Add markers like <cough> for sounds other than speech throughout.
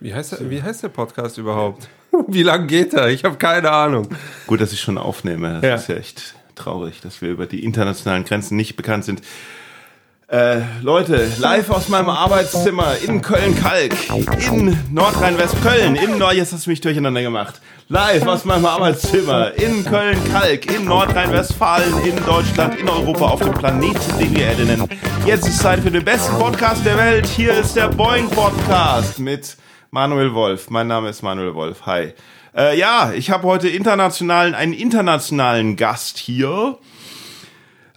Wie heißt, der, wie heißt der Podcast überhaupt? <laughs> Wie lang geht er? Ich habe keine Ahnung. Gut, dass ich schon aufnehme. Das Ja. ist ja echt traurig, dass wir über die internationalen Grenzen nicht bekannt sind. Äh, Leute, live aus meinem Arbeitszimmer in Köln-Kalk, in Nordrhein-Westfalen, in Nord... Jetzt hast du mich durcheinander gemacht. Live aus meinem Arbeitszimmer in Köln-Kalk, in Nordrhein-Westfalen, in Deutschland, in Europa, auf dem Planeten, den wir Erde nennen. Jetzt ist Zeit für den besten Podcast der Welt. Hier ist der Boeing Podcast mit Manuel Wolf. Mein Name ist Manuel Wolf. Hi. Äh, ja, ich habe heute internationalen, einen internationalen Gast hier.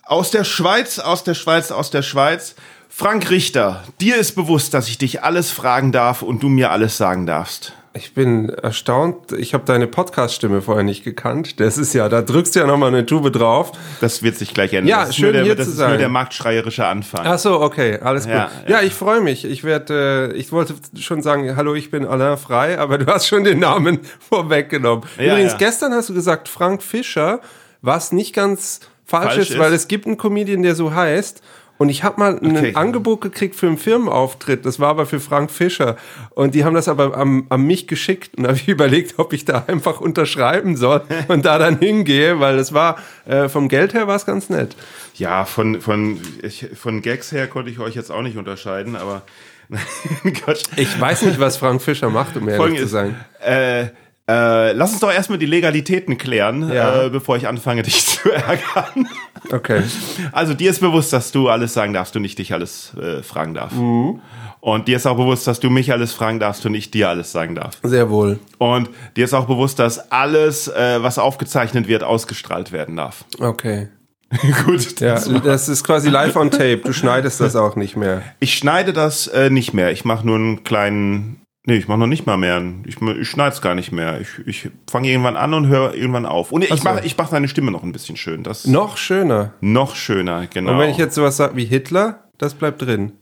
Aus der Schweiz, aus der Schweiz, aus der Schweiz. Frank Richter, dir ist bewusst, dass ich dich alles fragen darf und du mir alles sagen darfst. Ich bin erstaunt. Ich habe deine Podcast-Stimme vorher nicht gekannt. Das ist ja, da drückst du ja nochmal eine Tube drauf. Das wird sich gleich ändern. Ja, das schön, nur der, hier das zu ist nur sein. der marktschreierische Anfang. Ach so, okay, alles gut. Ja, Ja, ich freue mich. Ich werde, äh, ich wollte schon sagen, hallo, ich bin Alain Frei, aber du hast schon den Namen <laughs> vorweggenommen. Ja, Übrigens, gestern hast du gesagt Frank Fischer, was nicht ganz falsch, Falsch ist, weil ist. es gibt einen Comedian, der so heißt. Und ich habe mal ein Okay. Angebot gekriegt für einen Firmenauftritt. Das war aber für Frank Fischer. Und die haben das aber am, an mich geschickt. Und da habe ich <laughs> überlegt, ob ich da einfach unterschreiben soll und da dann hingehe, weil es war, äh, vom Geld her war es ganz nett. Ja, von, von, ich, von Gags her konnte ich euch jetzt auch nicht unterscheiden, aber <laughs> Quatsch. Ich weiß nicht, was Frank Fischer macht, um ehrlich zu Folgendes, sein. äh, äh, lass uns doch erstmal die Legalitäten klären, Ja. äh, bevor ich anfange, <laughs> dich zu ärgern. Okay. Also dir ist bewusst, dass du alles sagen darfst und ich dich alles äh, fragen darf. Mhm. Und dir ist auch bewusst, dass du mich alles fragen darfst und ich dir alles sagen darf. Sehr wohl. Und dir ist auch bewusst, dass alles, äh, was aufgezeichnet wird, ausgestrahlt werden darf. Okay. <laughs> Gut. Ja, das ist quasi live on tape. Du schneidest das auch nicht mehr. Ich schneide das äh, nicht mehr. Ich mache nur einen kleinen. Nee, ich mache noch nicht mal mehr. Ich, ich schneide es gar nicht mehr. Ich, ich fange irgendwann an und höre irgendwann auf. Und ich so. mache ich mach deine Stimme noch ein bisschen schön. Das Noch schöner. noch schöner, genau. Und wenn ich jetzt sowas sage wie Hitler, das bleibt drin.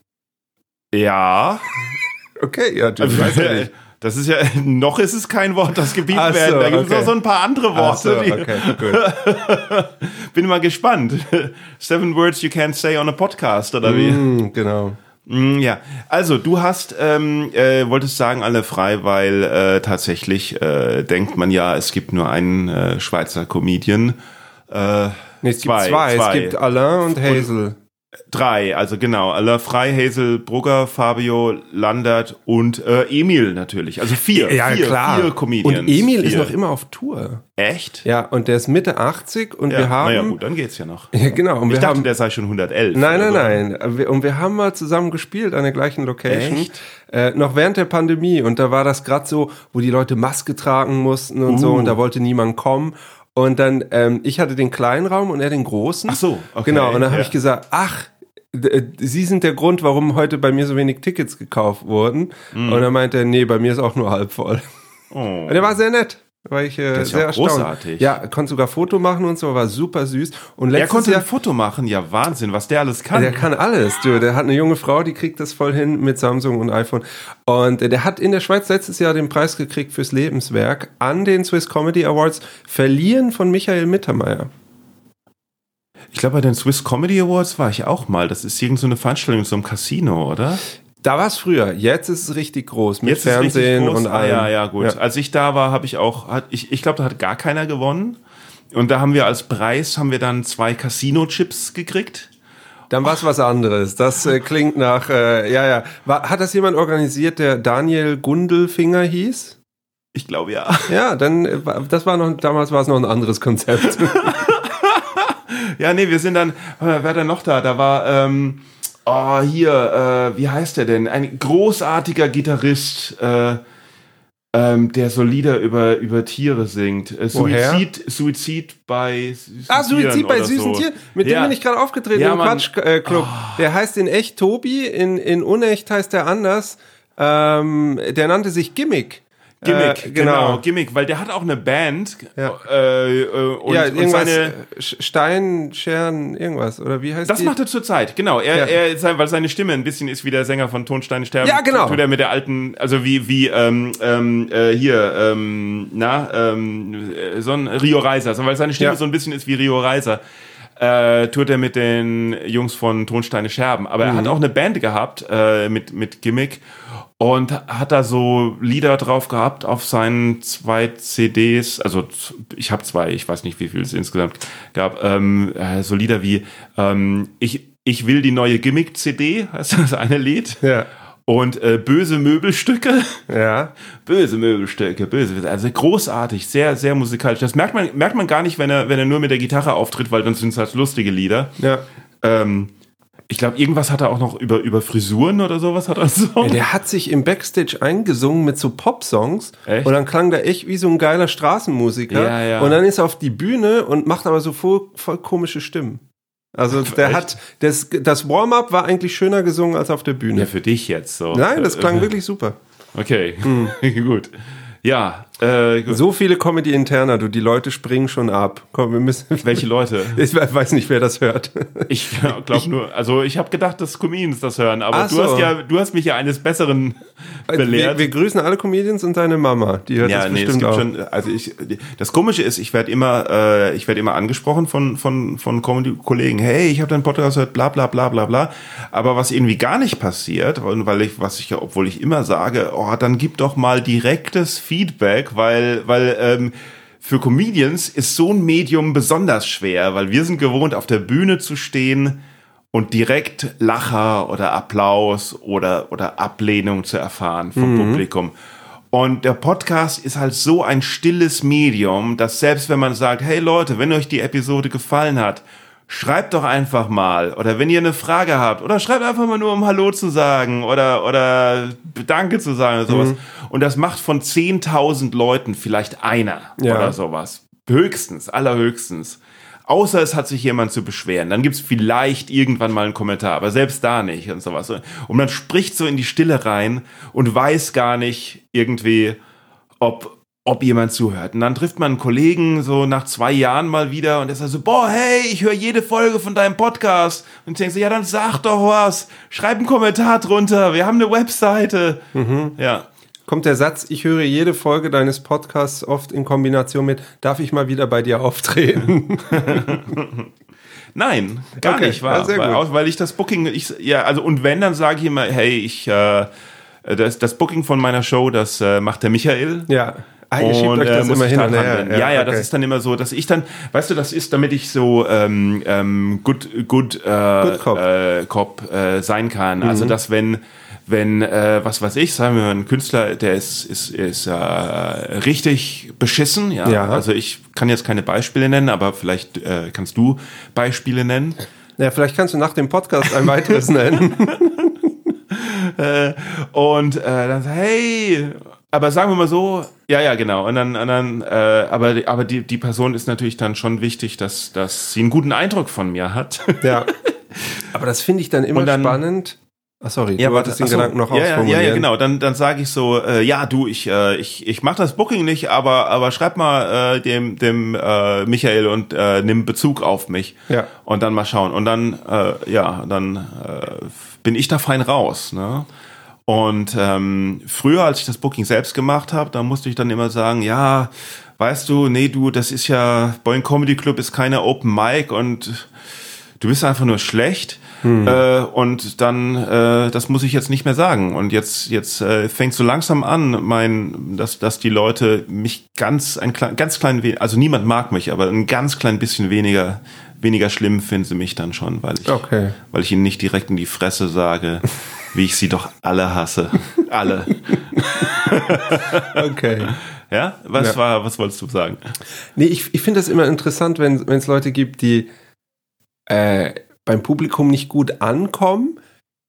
ja. <laughs> Okay, ja, du weißt ja nicht. Das ist ja, <laughs> noch ist es kein Wort, das gebieten so, werden. Da gibt es okay. noch so ein paar andere Worte. so, okay. <laughs> Bin mal gespannt. Seven words you can't say on a podcast, oder wie? Hm, genau. Mm, Ja, also du hast, ähm, äh, wolltest sagen, alle frei, weil äh, tatsächlich äh, denkt man ja, es gibt nur einen äh, Schweizer Comedian. Äh, Nee, es gibt zwei. Es gibt Alain und Hazel. Drei, also genau, Alain Frei, Hazel Brugger, Fabio Landert und äh, Emil natürlich. Also vier, vier, vier Comedians. Und Emil ist vier. noch immer auf Tour. Echt? Ja, und der ist Mitte 80 und wir haben. naja, gut, dann geht's ja noch. Ja, genau. Und Ich wir dachte, haben, der sei schon 111. Nein, nein, oder so. nein. Und wir haben mal zusammen gespielt an der gleichen Location. Echt? Äh, noch während der Pandemie. Und da war das gerade so, wo die Leute Maske tragen mussten und so. Uh. Und da wollte niemand kommen. Und dann, ähm, ich hatte den kleinen Raum und er den großen. Ach so, okay, Genau. Und dann habe ja. ich gesagt, ach, äh, Sie sind der Grund, warum heute bei mir so wenig Tickets gekauft wurden. Mhm. Und dann meinte er, nee, bei mir ist auch nur halb voll. Oh. Und er war sehr nett. War ich äh, ist ja sehr auch erstaunt. großartig. Ja, konnte sogar Foto machen und so, war super süß. Und Er konnte Jahr, ein Foto machen, ja Wahnsinn, was der alles kann. der kann alles, du. Der hat eine junge Frau, die kriegt das voll hin mit Samsung und iPhone. Und äh, der hat in der Schweiz letztes Jahr den Preis gekriegt fürs Lebenswerk an den Swiss Comedy Awards, verliehen von Michael Mittermeier. Ich glaube, bei den Swiss Comedy Awards war ich auch mal. Das ist irgend so eine Veranstaltung in so einem Casino, oder? Da war es früher. Jetzt ist es richtig groß mit Jetzt Fernsehen groß. und ah, allem. Ja, ja, gut. Ja. Als ich da war, habe ich auch, hat, ich, ich glaube, da hat gar keiner gewonnen. Und da haben wir als Preis, haben wir dann zwei Casino-Chips gekriegt. Dann war es was anderes. Das äh, klingt nach, äh, ja, ja. War, hat das jemand organisiert, der Daniel Gundelfinger hieß? Ich glaube, ja. Ja, dann, äh, war- das war noch, damals war es noch ein anderes Konzept. <laughs> Ja, nee, wir sind dann, äh, wer hat denn noch da? Da war, ähm, oh, hier, äh, wie heißt der denn? Ein großartiger Gitarrist, äh, ähm, der so Lieder über, über Tiere singt. Äh? Suizid, Suizid bei süßen Ah, Suizid bei oder süßen so. Tieren. Mit Ja. dem bin ich gerade aufgetreten Ja, im Mann. Quatsch äh, Club. Der heißt in echt Tobi, in, in unecht heißt er anders. Ähm, der nannte sich Gimmick. Gimmick, Äh, genau. genau. Gimmick, weil der hat auch eine Band Ja. äh, äh, und, ja, und irgendwas, seine. äh, Stein, Scheren, irgendwas. Oder wie heißt Das die? macht er zurzeit, genau. Er, Ja. er, weil seine Stimme ein bisschen ist wie der Sänger von Tonsteine sterben. Ja, genau. Tut er mit der alten, also wie, wie, ähm, ähm, äh, hier, ähm, na, ähm, äh, so ein Rio Reiser, also weil seine Stimme Ja. so ein bisschen ist wie Rio Reiser. Äh, tourt er mit den Jungs von Tonsteine Scherben. Aber er hat auch eine Band gehabt äh, mit, mit Gimmick und hat da so Lieder drauf gehabt auf seinen zwei CDs. Also ich habe zwei, ich weiß nicht, wie viel es insgesamt gab. Ähm, äh, so Lieder wie ähm, ich, ich will die neue Gimmick-CD, heißt <laughs> das eine Lied. Ja. Und äh, böse Möbelstücke. Ja. <laughs> Böse Möbelstücke, böse. Also großartig, sehr, sehr musikalisch. Das merkt man, merkt man gar nicht, wenn er, wenn er nur mit der Gitarre auftritt, weil dann sind es halt lustige Lieder. Ja. Ähm, ich glaube, irgendwas hat er auch noch über, über Frisuren oder sowas hat er so. Der hat sich im Backstage eingesungen mit so Pop-Songs Echt? und dann klang der echt wie so ein geiler Straßenmusiker. Ja, ja. Und dann ist er auf die Bühne und macht aber so voll, voll komische Stimmen. Also der Echt? hat das, das Warm-up war eigentlich schöner gesungen als auf der Bühne. Ja, für dich jetzt so. Nein, das klang Äh, wirklich super. Okay, <laughs> gut. Ja, äh. So viele Comedy-Interner, du, die Leute springen schon ab. Komm, wir müssen. welche Leute? <laughs> Ich weiß nicht, wer das hört. Ich glaube nur, also ich habe gedacht, dass Comedians das hören, aber Ach du so. hast ja, du hast mich ja eines Besseren Wir, belehrt. wir grüßen alle Comedians und deine Mama. Die hört ja, das nee, es bestimmt gibt auch. schon, also ich, das Komische ist, ich werde immer, äh, ich werde immer angesprochen von, von, von Comedy-Kollegen, hey, ich habe deinen Podcast gehört, bla, bla, bla, bla, bla. Aber was irgendwie gar nicht passiert, und weil ich, was ich ja, obwohl ich immer sage, oh, dann gib doch mal direktes Feedback, weil, weil, ähm, für Comedians ist so ein Medium besonders schwer, weil wir sind gewohnt, auf der Bühne zu stehen und direkt Lacher oder Applaus oder, oder Ablehnung zu erfahren vom Publikum. Und der Podcast ist halt so ein stilles Medium, dass selbst wenn man sagt, hey Leute, wenn euch die Episode gefallen hat, schreibt doch einfach mal. Oder wenn ihr eine Frage habt, oder schreibt einfach mal nur, um Hallo zu sagen oder, oder Danke zu sagen oder sowas. Und das macht von 10.000 Leuten vielleicht einer Ja. oder sowas. Höchstens, allerhöchstens. Außer es hat sich jemand zu beschweren. Dann gibt's vielleicht irgendwann mal einen Kommentar, aber selbst da nicht und sowas. Und man spricht so in die Stille rein und weiß gar nicht irgendwie, ob, ob jemand zuhört. Und dann trifft man einen Kollegen so nach zwei Jahren mal wieder und der sagt so, boah, hey, ich höre jede Folge von deinem Podcast. Und ich denke so, ja, dann sag doch was. Schreib einen Kommentar drunter. Wir haben eine Webseite. Ja. Kommt der Satz, ich höre jede Folge deines Podcasts oft in Kombination mit, darf ich mal wieder bei dir auftreten? <laughs> Nein, gar Okay, nicht, war, ja, sehr weil, weil ich das Booking, ich, ja, also und wenn, dann sage ich immer, hey, ich, äh, das, das Booking von meiner Show, das äh, macht der Michael. ja. Ah, ihr schiebt Und, euch äh, das muss immer ich hin da und dran her. bin. Ja, ja, das okay. ist dann immer so, dass ich dann, weißt du, das ist, damit ich so ähm, ähm, gut, gut, äh, Good Cop. Äh, Cop äh, sein kann. Also Mhm. dass wenn wenn äh, was weiß ich, sagen wir mal, ein Künstler, der ist ist ist äh, richtig beschissen, ja? Ja. Also ich kann jetzt keine Beispiele nennen, aber vielleicht äh, kannst du Beispiele nennen. Ja, vielleicht kannst du nach dem Podcast ein weiteres nennen. <laughs> Und äh, dann hey, aber sagen wir mal so, ja, ja, genau. Und dann, und dann äh, aber, die- aber die, die Person ist natürlich dann schon wichtig, dass, dass sie einen guten Eindruck von mir hat. <laughs> ja. Aber das finde ich dann immer dann- spannend. Ach, sorry, du wolltest den ach so, Gedanken noch ja, ja, ausformulieren. ja, ja, genau. Dann, dann sage ich so, äh, ja, du, ich, äh, ich, ich mache das Booking nicht, aber, aber schreib mal äh, dem, dem äh, Michael und äh, nimm Bezug auf mich. Ja. Und dann mal schauen. Und dann, äh, ja, dann äh, bin ich da fein raus. Ne? Und ähm, früher, als ich das Booking selbst gemacht habe, da musste ich dann immer sagen, ja, weißt du, nee, du, das ist ja, Boeing Comedy Club ist keine Open Mic und du bist einfach nur schlecht. Äh, und dann, äh, das muss ich jetzt nicht mehr sagen. Und jetzt, jetzt äh, fängt so langsam an, mein, dass, dass die Leute mich ganz, ein klein, ganz klein, we- also niemand mag mich, aber ein ganz klein bisschen weniger, weniger schlimm finden sie mich dann schon, weil ich, Okay. weil ich ihnen nicht direkt in die Fresse sage, <laughs> wie ich sie doch alle hasse. Alle. <laughs> Okay. Ja? Was Ja. war, was wolltest du sagen? Nee, ich, ich finde das immer interessant, wenn es Leute gibt, die äh, beim Publikum nicht gut ankommen,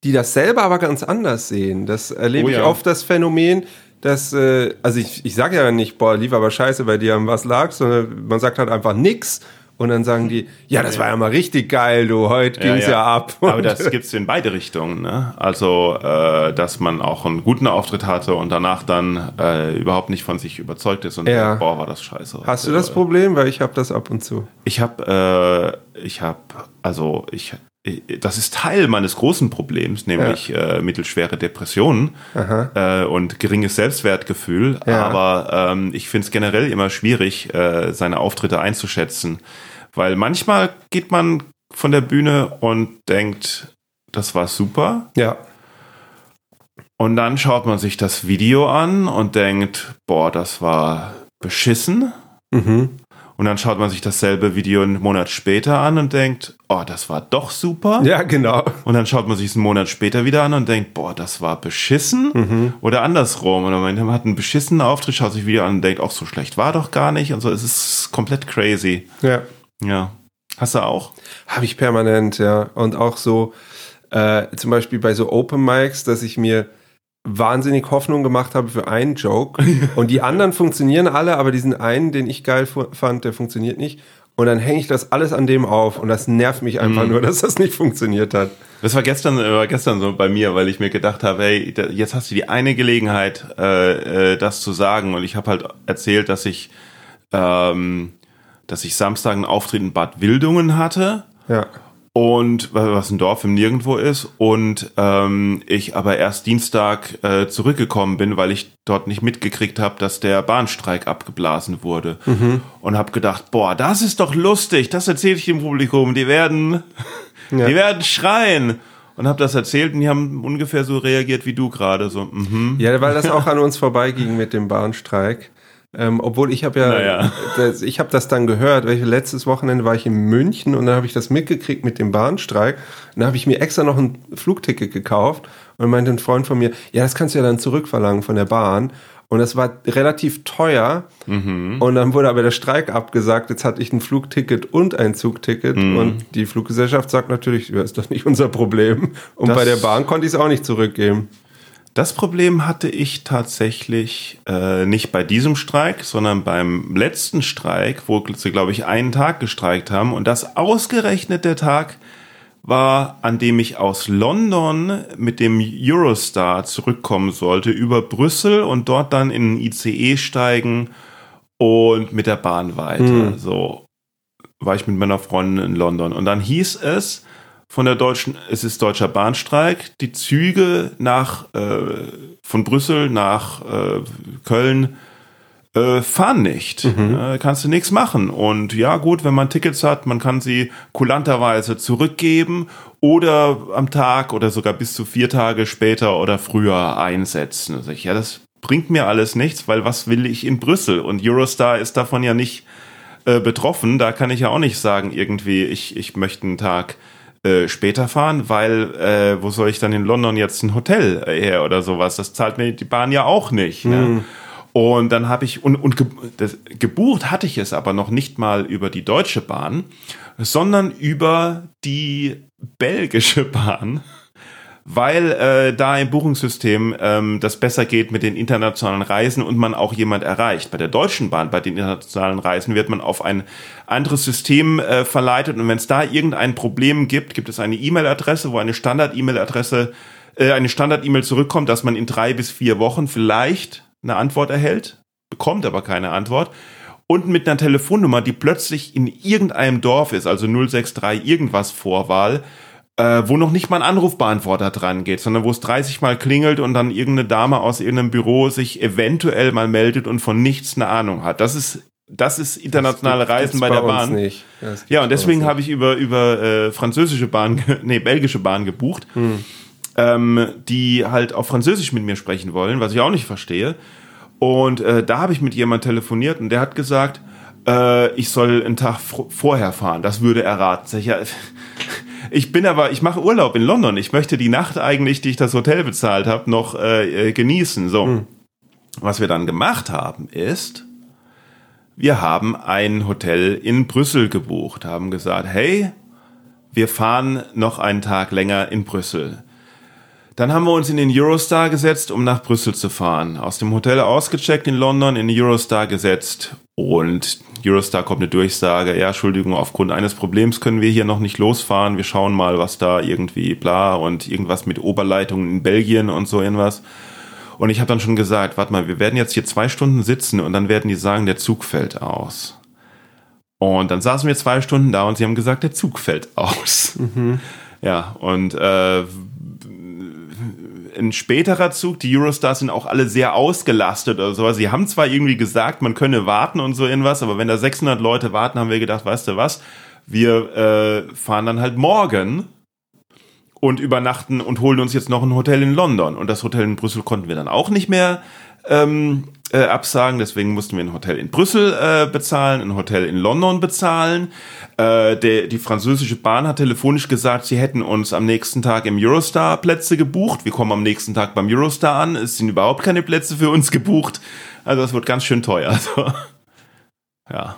die das selber aber ganz anders sehen. Das erlebe Oh ich ja. oft das Phänomen, dass, äh, also ich, ich sage ja nicht, boah, lief aber scheiße bei dir, an was lag, sondern man sagt halt einfach nix. Und dann sagen die, ja, das war ja mal richtig geil, du, heute Ja, ging's ja. ja, ab. Aber Und- das <laughs> gibt's in beide Richtungen. Ne? Also, äh, dass man auch einen guten Auftritt hatte und danach dann äh, überhaupt nicht von sich überzeugt ist und Ja. sagt, boah, war das scheiße. Hast du das Problem? Weil ich habe das ab und zu. Ich habe, äh, ich habe, also ich, das ist Teil meines großen Problems, nämlich äh, mittelschwere Depressionen äh, und geringes Selbstwertgefühl. Aber ähm, ich finde es generell immer schwierig, äh, seine Auftritte einzuschätzen, Weil manchmal geht man von der Bühne und denkt, das war super. Ja. Und dann schaut man sich das Video an und denkt, boah, das war beschissen. Mhm. Und dann schaut man sich dasselbe Video einen Monat später an und denkt, oh, das war doch super. Ja, genau. Und dann schaut man sich es einen Monat später wieder an und denkt, boah, das war beschissen. Mhm. Oder andersrum. Oder man hat einen beschissenen Auftritt, schaut sich wieder an und denkt, auch so schlecht war doch gar nicht. Und so, es ist komplett crazy. Ja. Ja. Hast du auch? Habe ich permanent, ja. Und auch so, äh, zum Beispiel bei so Open Mics, dass ich mir wahnsinnig Hoffnung gemacht habe für einen Joke <laughs> und die anderen funktionieren alle, aber diesen einen, den ich geil fand, der funktioniert nicht. Und dann hänge ich das alles an dem auf und das nervt mich einfach nur, dass das nicht funktioniert hat. Das war gestern, äh, war gestern so bei mir, weil ich mir gedacht habe, hey, da- jetzt hast du die eine Gelegenheit, äh, äh, das zu sagen. Und ich habe halt erzählt, dass ich, ähm, dass ich Samstag einen Auftritt in Bad Wildungen hatte. Ja. und was ein Dorf im Nirgendwo ist und ähm, ich aber erst Dienstag äh, zurückgekommen bin, weil ich dort nicht mitgekriegt habe, dass der Bahnstreik abgeblasen wurde und habe gedacht, boah, das ist doch lustig, das erzähle ich dem Publikum, die werden, <laughs> Ja. die werden schreien und habe das erzählt und die haben ungefähr so reagiert wie du gerade, so mhm. Ja, weil das auch an uns vorbeiging mit dem Bahnstreik. Ähm, obwohl ich habe ja, Naja. <laughs> das, ich habe das dann gehört, weil ich, letztes Wochenende war ich in München und dann habe ich das mitgekriegt mit dem Bahnstreik. Und dann habe ich mir extra noch ein Flugticket gekauft und meinte ein Freund von mir, ja, das kannst du ja dann zurückverlangen von der Bahn. Und das war relativ teuer. Und dann wurde aber der Streik abgesagt. Jetzt hatte ich ein Flugticket und ein Zugticket. Und die Fluggesellschaft sagt natürlich, ja, ist doch nicht unser Problem. Und Das- bei der Bahn konnte ich es auch nicht zurückgeben. Das Problem hatte ich tatsächlich äh, nicht bei diesem Streik, sondern beim letzten Streik, wo sie, glaube ich, einen Tag gestreikt haben. Und das ausgerechnet der Tag war, an dem ich aus London mit dem Eurostar zurückkommen sollte, über Brüssel und dort dann in ein ICE steigen und mit der Bahn weiter. So war ich mit meiner Freundin in London. Und dann hieß es, von der deutschen, es ist deutscher Bahnstreik, die Züge nach äh, von Brüssel nach äh, Köln äh, fahren nicht. Äh, kannst du nichts machen. Und ja, gut, wenn man Tickets hat, man kann sie kulanterweise zurückgeben oder am Tag oder sogar bis zu vier Tage später oder früher einsetzen. Also ich, ja, das bringt mir alles nichts, weil was will ich in Brüssel? Und Eurostar ist davon ja nicht äh, betroffen. Da kann ich ja auch nicht sagen, irgendwie, ich, ich möchte einen Tag äh, später fahren, weil äh, wo soll ich dann in London jetzt ein Hotel äh, her oder sowas? Das zahlt mir die Bahn ja auch nicht. Ne? Und dann habe ich, und, und ge das, gebucht hatte ich es aber noch nicht mal über die Deutsche Bahn, sondern über die belgische Bahn weil äh, da im Buchungssystem ähm, das besser geht mit den internationalen Reisen und man auch jemand erreicht. Bei der Deutschen Bahn, bei den internationalen Reisen wird man auf ein anderes System äh, verleitet und wenn es da irgendein Problem gibt, gibt es eine E-Mail-Adresse, wo eine Standard-E-Mail-Adresse, äh, eine Standard-E-Mail zurückkommt, dass man in drei bis vier Wochen vielleicht eine Antwort erhält, bekommt aber keine Antwort und mit einer Telefonnummer, die plötzlich in irgendeinem Dorf ist, also 063 irgendwas Vorwahl, äh, wo noch nicht mal ein Anrufbeantworter dran geht, sondern wo es 30 Mal klingelt und dann irgendeine Dame aus irgendeinem Büro sich eventuell mal meldet und von nichts eine Ahnung hat. Das ist, das ist internationale Reisen Gibt's bei der Bahn. Nicht. Das Ja, und bei deswegen habe ich über, über äh, französische Bahn, nee, belgische Bahn gebucht, ähm, die halt auf Französisch mit mir sprechen wollen, was ich auch nicht verstehe. Und äh, da habe ich mit jemand telefoniert und der hat gesagt, äh, ich soll einen Tag vorher fahren. Das würde er raten. Sag <laughs> ich, bin aber, ich mache Urlaub in London. Ich möchte die Nacht eigentlich, die ich das Hotel bezahlt habe, noch äh, äh, genießen. So. Was wir dann gemacht haben, ist, wir haben ein Hotel in Brüssel gebucht, haben gesagt, hey, wir fahren noch einen Tag länger in Brüssel. Dann haben wir uns in den Eurostar gesetzt, um nach Brüssel zu fahren. Aus dem Hotel ausgecheckt in London, in den Eurostar gesetzt. Und Eurostar kommt eine Durchsage, ja, Entschuldigung, aufgrund eines Problems können wir hier noch nicht losfahren. Wir schauen mal, was da irgendwie bla und irgendwas mit Oberleitungen in Belgien und so irgendwas. Und ich habe dann schon gesagt, warte mal, wir werden jetzt hier zwei Stunden sitzen und dann werden die sagen, der Zug fällt aus. Und dann saßen wir zwei Stunden da und sie haben gesagt, der Zug fällt aus. Ja, und äh, ein späterer Zug. Die Eurostars sind auch alle sehr ausgelastet oder sowas. Sie haben zwar irgendwie gesagt, man könne warten und so irgendwas, aber wenn da 600 Leute warten, haben wir gedacht, weißt du was, wir äh, fahren dann halt morgen und übernachten und holen uns jetzt noch ein Hotel in London. Und das Hotel in Brüssel konnten wir dann auch nicht mehr ähm, äh, absagen. Deswegen mussten wir ein Hotel in Brüssel äh, bezahlen, ein Hotel in London bezahlen. Äh, der, die französische Bahn hat telefonisch gesagt, sie hätten uns am nächsten Tag im Eurostar Plätze gebucht. Wir kommen am nächsten Tag beim Eurostar an. Es sind überhaupt keine Plätze für uns gebucht. Also das wird ganz schön teuer. <laughs> Also, ja.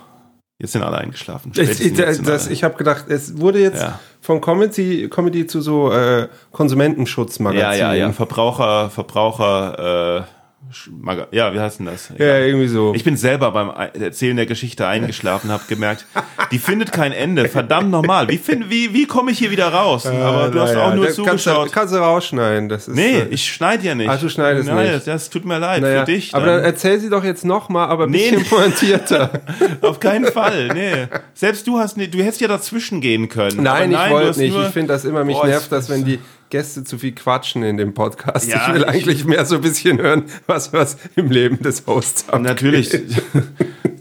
Jetzt sind alle eingeschlafen. Ich, ich, das, ich habe gedacht, es wurde jetzt ja. von Comedy, Comedy zu so äh, Konsumentenschutzmagazin. Ja, ja, ja. Verbraucher, Verbraucher, äh, ja, wie heißt denn das? Ja, ja, irgendwie so. Ich bin selber beim Erzählen der Geschichte eingeschlafen, habe gemerkt, die findet kein Ende. Verdammt nochmal. Wie, find, wie, wie komme ich hier wieder raus? Äh, Aber du hast ja. auch nur da zugeschaut. Kannst du, kannst du rausschneiden. Das ist, nee, ich schneide ja nicht. Ach, du schneidest Nein, nicht. das tut mir leid naja, für dich. Dann. Aber dann erzähl sie doch jetzt nochmal, aber ein nee, bisschen pointierter. <laughs> Auf keinen Fall, nee. Selbst du hast, du hättest ja dazwischen gehen können. Nein, nein ich wollte nicht. Ich finde das immer, mich boah, nervt das, wenn die Gäste zu viel quatschen in dem Podcast. Ja, ich will eigentlich mehr so ein bisschen hören, was, was im Leben des Hosts abgeht. Natürlich. <laughs>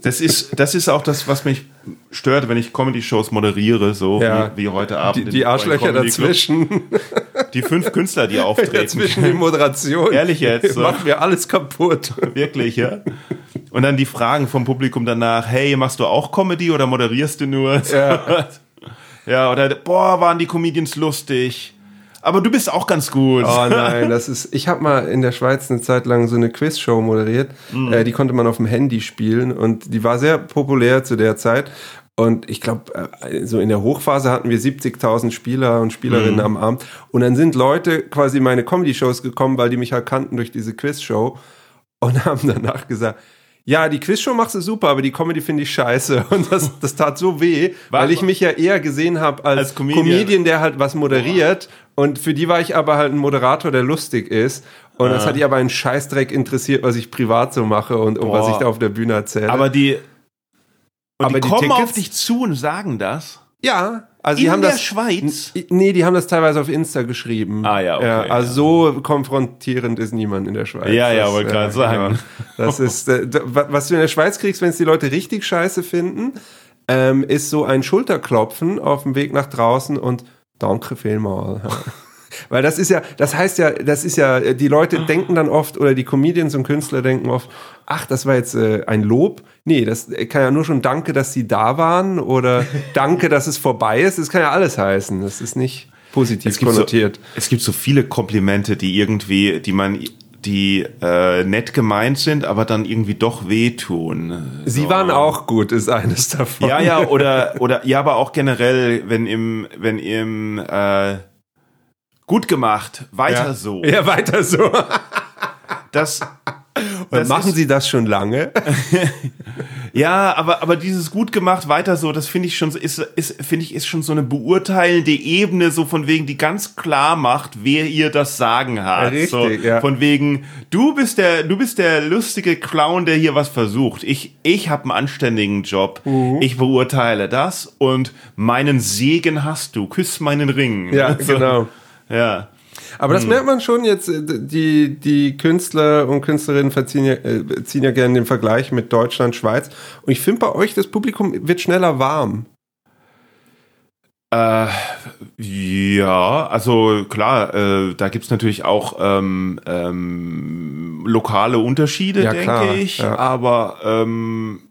Das ist, das ist auch das, was mich stört, wenn ich Comedy-Shows moderiere, so ja. wie, wie, heute Abend. Die, die Arschlöcher dazwischen. Die fünf Künstler, die <laughs> auftreten. Dazwischen die Moderation. Ehrlich jetzt. So. Machen wir alles kaputt. <laughs> Wirklich, ja. Und dann die Fragen vom Publikum danach, hey, machst du auch Comedy oder moderierst du nur? Ja. ja, oder, boah, waren die Comedians lustig. Aber du bist auch ganz gut. Oh <laughs> nein, das ist. Ich habe mal in der Schweiz eine Zeit lang so eine Quizshow moderiert. Mhm. Äh, die konnte man auf dem Handy spielen und die war sehr populär zu der Zeit. Und ich glaube, äh, so in der Hochphase hatten wir 70.000 Spieler und Spielerinnen mhm. am Abend. Und dann sind Leute quasi in meine Comedy-Shows gekommen, weil die mich halt kannten durch diese Quizshow und <laughs> haben danach gesagt, ja, die Quizshow machst du super, aber die Comedy finde ich scheiße. <laughs> Und das, das tat so weh, weil ich mich ja eher gesehen habe als, als Comedian. Comedian. der halt was moderiert. Boah. Und für die war ich aber halt ein Moderator, der lustig ist. Und ah. das hat die aber einen Scheißdreck interessiert, was ich privat so mache und, und was ich da auf der Bühne erzähle. Aber die, aber die, die kommen Tickets, auf dich zu und sagen das? Ja, also in die haben der das, Schweiz? Nee, die haben das teilweise auf Insta geschrieben. Ah ja, okay. Ja, also ja. so konfrontierend ist niemand in der Schweiz. Ja, ja, wollte gerade sagen. Genau. Das ist, äh, was du in der Schweiz kriegst, wenn es die Leute richtig scheiße finden, ähm, ist so ein Schulterklopfen auf dem Weg nach draußen und danke vielmal. Weil das ist ja, das heißt ja, das ist ja, die Leute denken dann oft, oder die Comedians und Künstler denken oft, ach, das war jetzt äh, ein Lob. Nee, das kann ja nur schon Danke, dass sie da waren oder <laughs> Danke, dass es vorbei ist. Das kann ja alles heißen. Das ist nicht positiv es konnotiert. So, es gibt so viele Komplimente, die irgendwie, die man die äh, nett gemeint sind, aber dann irgendwie doch wehtun. Sie so. waren auch gut, ist eines davon. Ja, ja, oder, <laughs> oder ja, aber auch generell, wenn im, wenn im äh, Gut gemacht. Weiter ja. so. Ja, weiter so. Das, das machen ist, Sie das schon lange? <laughs> ja, aber, aber dieses gut gemacht, weiter so, das finde ich schon, ist, ist, finde ich, ist schon so eine beurteilende Ebene, so von wegen, die ganz klar macht, wer ihr das Sagen hat. Richtig, so, ja. Von wegen, du bist der, du bist der lustige Clown, der hier was versucht. Ich, ich habe einen anständigen Job. Mhm. Ich beurteile das und meinen Segen hast du. Küss meinen Ring. Ja, <laughs> so. genau. Ja. Aber das hm. merkt man schon jetzt, äh, die, die Künstler und Künstlerinnen verziehen ja, äh, ziehen ja gerne den Vergleich mit Deutschland, Schweiz. Und ich finde bei euch, das Publikum wird schneller warm. Äh, ja, also klar, äh, da gibt's natürlich auch ähm, ähm, lokale Unterschiede, ja, denke klar, ich. Ja. Aber ähm,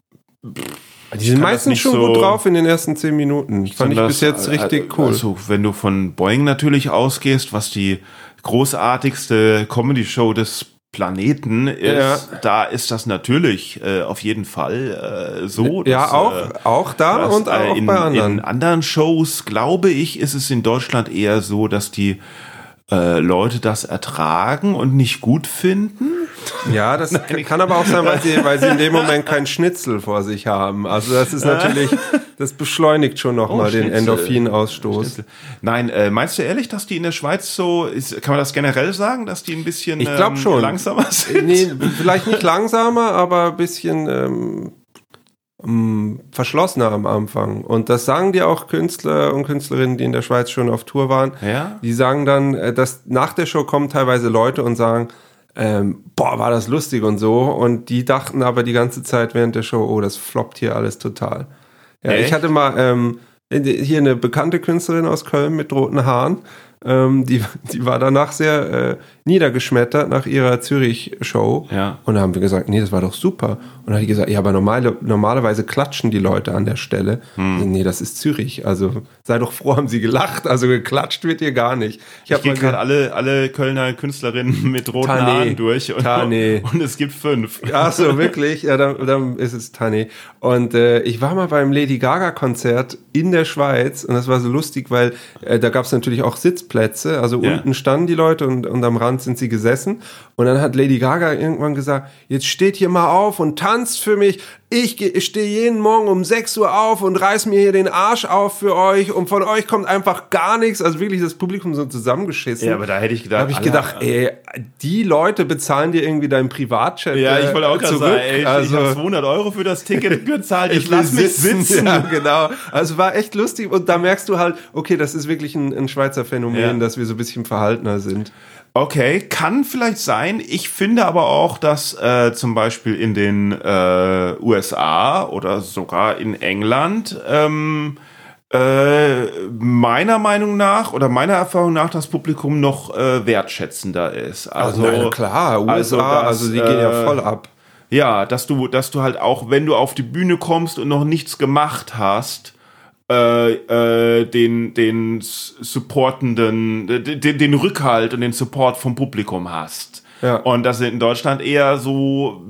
die sind meistens schon so, gut drauf in den ersten zehn Minuten. Ich Fand ich das, bis jetzt äh, richtig cool. Also, wenn du von Boeing natürlich ausgehst, was die großartigste Comedy-Show des Planeten ist, ja. da ist das natürlich äh, auf jeden Fall äh, so. Dass, ja, auch, äh, auch da dass, und auch in, bei anderen. In anderen Shows, glaube ich, ist es in Deutschland eher so, dass die äh, Leute das ertragen und nicht gut finden. Ja, das kann aber auch sein, weil sie, weil sie in dem <laughs> Moment keinen Schnitzel vor sich haben. Also das ist natürlich, das beschleunigt schon nochmal oh, den Endorphinausstoß. Nein, äh, meinst du ehrlich, dass die in der Schweiz so, ist, kann man das generell sagen, dass die ein bisschen ich glaub ähm, schon. langsamer <laughs> sind? Nee, vielleicht nicht langsamer, aber ein bisschen ähm, verschlossener am Anfang. Und das sagen dir auch Künstler und Künstlerinnen, die in der Schweiz schon auf Tour waren. Ja? Die sagen dann, äh, dass nach der Show kommen teilweise Leute und sagen, ähm, boah, war das lustig und so. Und die dachten aber die ganze Zeit während der Show, oh, das floppt hier alles total. Ja, Echt? ich hatte mal ähm, hier eine bekannte Künstlerin aus Köln mit roten Haaren. Ähm, die, die war danach sehr äh, niedergeschmettert nach ihrer Zürich-Show. Ja. Und da haben wir gesagt, nee, das war doch super. Und dann hat die gesagt, ja, aber normale, normalerweise klatschen die Leute an der Stelle. Hm. Also, nee, das ist Zürich. Also sei doch froh, haben sie gelacht. Also geklatscht wird hier gar nicht. Ich hab gehe gerade alle, alle Kölner Künstlerinnen <laughs> mit roten Tané. Haaren durch und, Tané. <laughs> und es gibt fünf. Ach so, <laughs> wirklich? Ja, dann, dann ist es Tani. Und äh, ich war mal beim Lady Gaga Konzert in der Schweiz und das war so lustig, weil äh, da gab es natürlich auch Sitzplätze. Also Ja. unten standen die Leute und, und am Rand sind sie gesessen. Und dann hat Lady Gaga irgendwann gesagt, jetzt steht hier mal auf und tanzt für mich. Ich, ich stehe jeden Morgen um 6 Uhr auf und reiß mir hier den Arsch auf für euch und von euch kommt einfach gar nichts. Also wirklich das Publikum so zusammengeschissen. Ja, aber da hätte ich gedacht, Da habe ich gedacht, ey, die Leute bezahlen dir irgendwie deinen Privatchat. Ja, ich äh, wollte auch gerade zurück. sagen, ey, ich, also, ich habe 200 Euro für das Ticket <laughs> gezahlt, ich, will lass mich sitzen. Ja, genau. Also war echt lustig und da merkst du halt, okay, das ist wirklich ein, ein Schweizer Phänomen, Ja. dass wir so ein bisschen verhaltener sind. Okay, kann vielleicht sein. Ich finde aber auch, dass äh, zum Beispiel in den äh, USA oder sogar in England ähm, äh, meiner Meinung nach oder meiner Erfahrung nach das Publikum noch äh, wertschätzender ist. Also, na klar, USA, also also, das, die gehen ja äh, voll ab. Ja, dass du, dass du halt auch, wenn du auf die Bühne kommst und noch nichts gemacht hast, äh, äh, den, den supportenden, den, den Rückhalt und den Support vom Publikum hast. Ja. Und das in Deutschland eher so,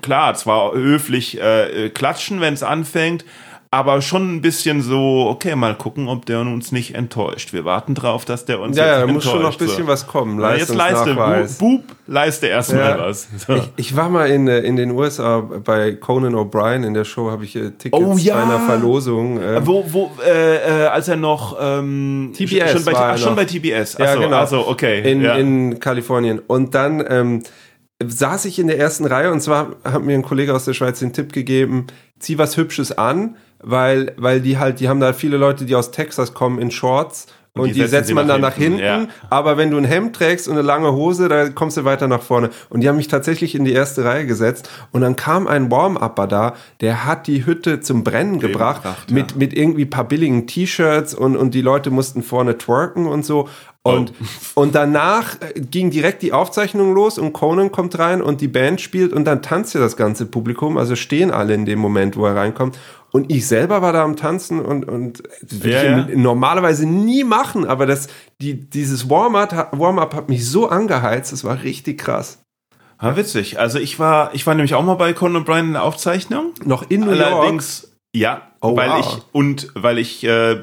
klar, zwar höflich äh, äh, klatschen, wenn es anfängt, aber schon ein bisschen so, okay, mal gucken, ob der uns nicht enttäuscht. Wir warten drauf, dass der uns Ja, jetzt ja, da enttäuscht. muss schon noch ein bisschen was kommen. Na, jetzt leiste. Bub, leiste erstmal Ja. was. So. Ich, ich war mal in, äh, in den USA bei Conan O'Brien in der Show, habe ich äh, Tickets Oh, ja. bei einer Verlosung. äh, Wo, wo, äh, äh, als er noch ähm, TBS schon bei, war ach, schon bei TBS. Ja, Achso, genau. Also, okay. in, ja. in Kalifornien. Und dann ähm, saß ich in der ersten Reihe und zwar hat mir ein Kollege aus der Schweiz den Tipp gegeben, zieh was Hübsches an, weil, weil die halt, die haben da viele Leute, die aus Texas kommen in Shorts. Und, die die, setzen setzt man nach dann nach hinten, ja. aber wenn du ein Hemd trägst und eine lange Hose, da kommst du weiter nach vorne. Und die haben mich tatsächlich in die erste Reihe gesetzt und dann kam ein Warm-Upper da, der hat die Hütte zum Brennen gebracht, gebracht, mit, mit irgendwie paar billigen T-Shirts und, und die Leute mussten vorne twerken und so. Und, <laughs> und danach äh, ging direkt die Aufzeichnung los und Conan kommt rein und die Band spielt und dann tanzt ja das ganze Publikum, also stehen alle in dem Moment, wo er reinkommt. Und ich selber war da am Tanzen und, und das würde Ja, ich normalerweise nie machen, aber das, die, dieses Warm-up hat, Warm hat mich so angeheizt, das war richtig krass. Ah, witzig. Also ich war, ich war nämlich auch mal bei Conan O'Brien in der Aufzeichnung. Noch in New York. Allerdings, ja, Oh, weil wow. ich und weil ich äh,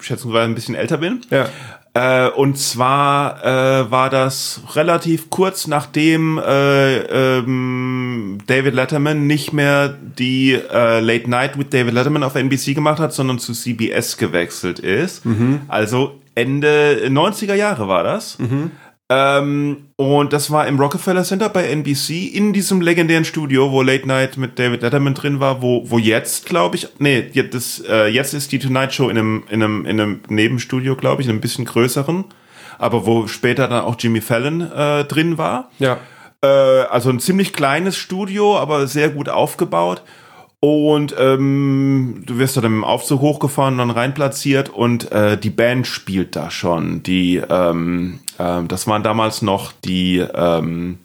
schätzungsweise ein bisschen älter bin. Ja. Äh, und zwar äh, war das relativ kurz nachdem äh, ähm, David Letterman nicht mehr die äh, Late Night with David Letterman auf NBC gemacht hat, sondern zu CBS gewechselt ist. Also Ende 90er Jahre war das. Ähm, und das war im Rockefeller Center bei NBC in diesem legendären Studio, wo Late Night mit David Letterman drin war, wo, wo jetzt, glaube ich, nee, jetzt, das, äh, jetzt ist die Tonight Show in einem, in einem, in einem Nebenstudio, glaube ich, in einem bisschen größeren, aber wo später dann auch Jimmy Fallon äh, drin war. Ja. Äh, also ein ziemlich kleines Studio, aber sehr gut aufgebaut. Und ähm, du wirst dann im Aufzug hochgefahren und dann reinplatziert und äh, die Band spielt da schon. Die, ähm, ähm, das waren damals noch die, ähm,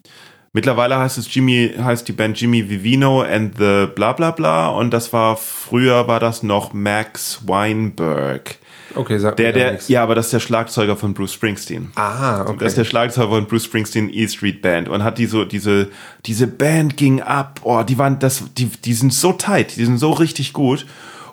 mittlerweile heißt es Jimmy, heißt die Band Jimmy Vivino and the bla bla bla und das war, früher war das noch Max Weinberg. Okay, sag Der, der, ja, aber das ist der Schlagzeuger von Bruce Springsteen. Ah, okay. Das ist der Schlagzeuger von Bruce Springsteen E Street Band und hat die so diese diese Band ging ab. Oh, die waren das die die sind so tight, die sind so richtig gut.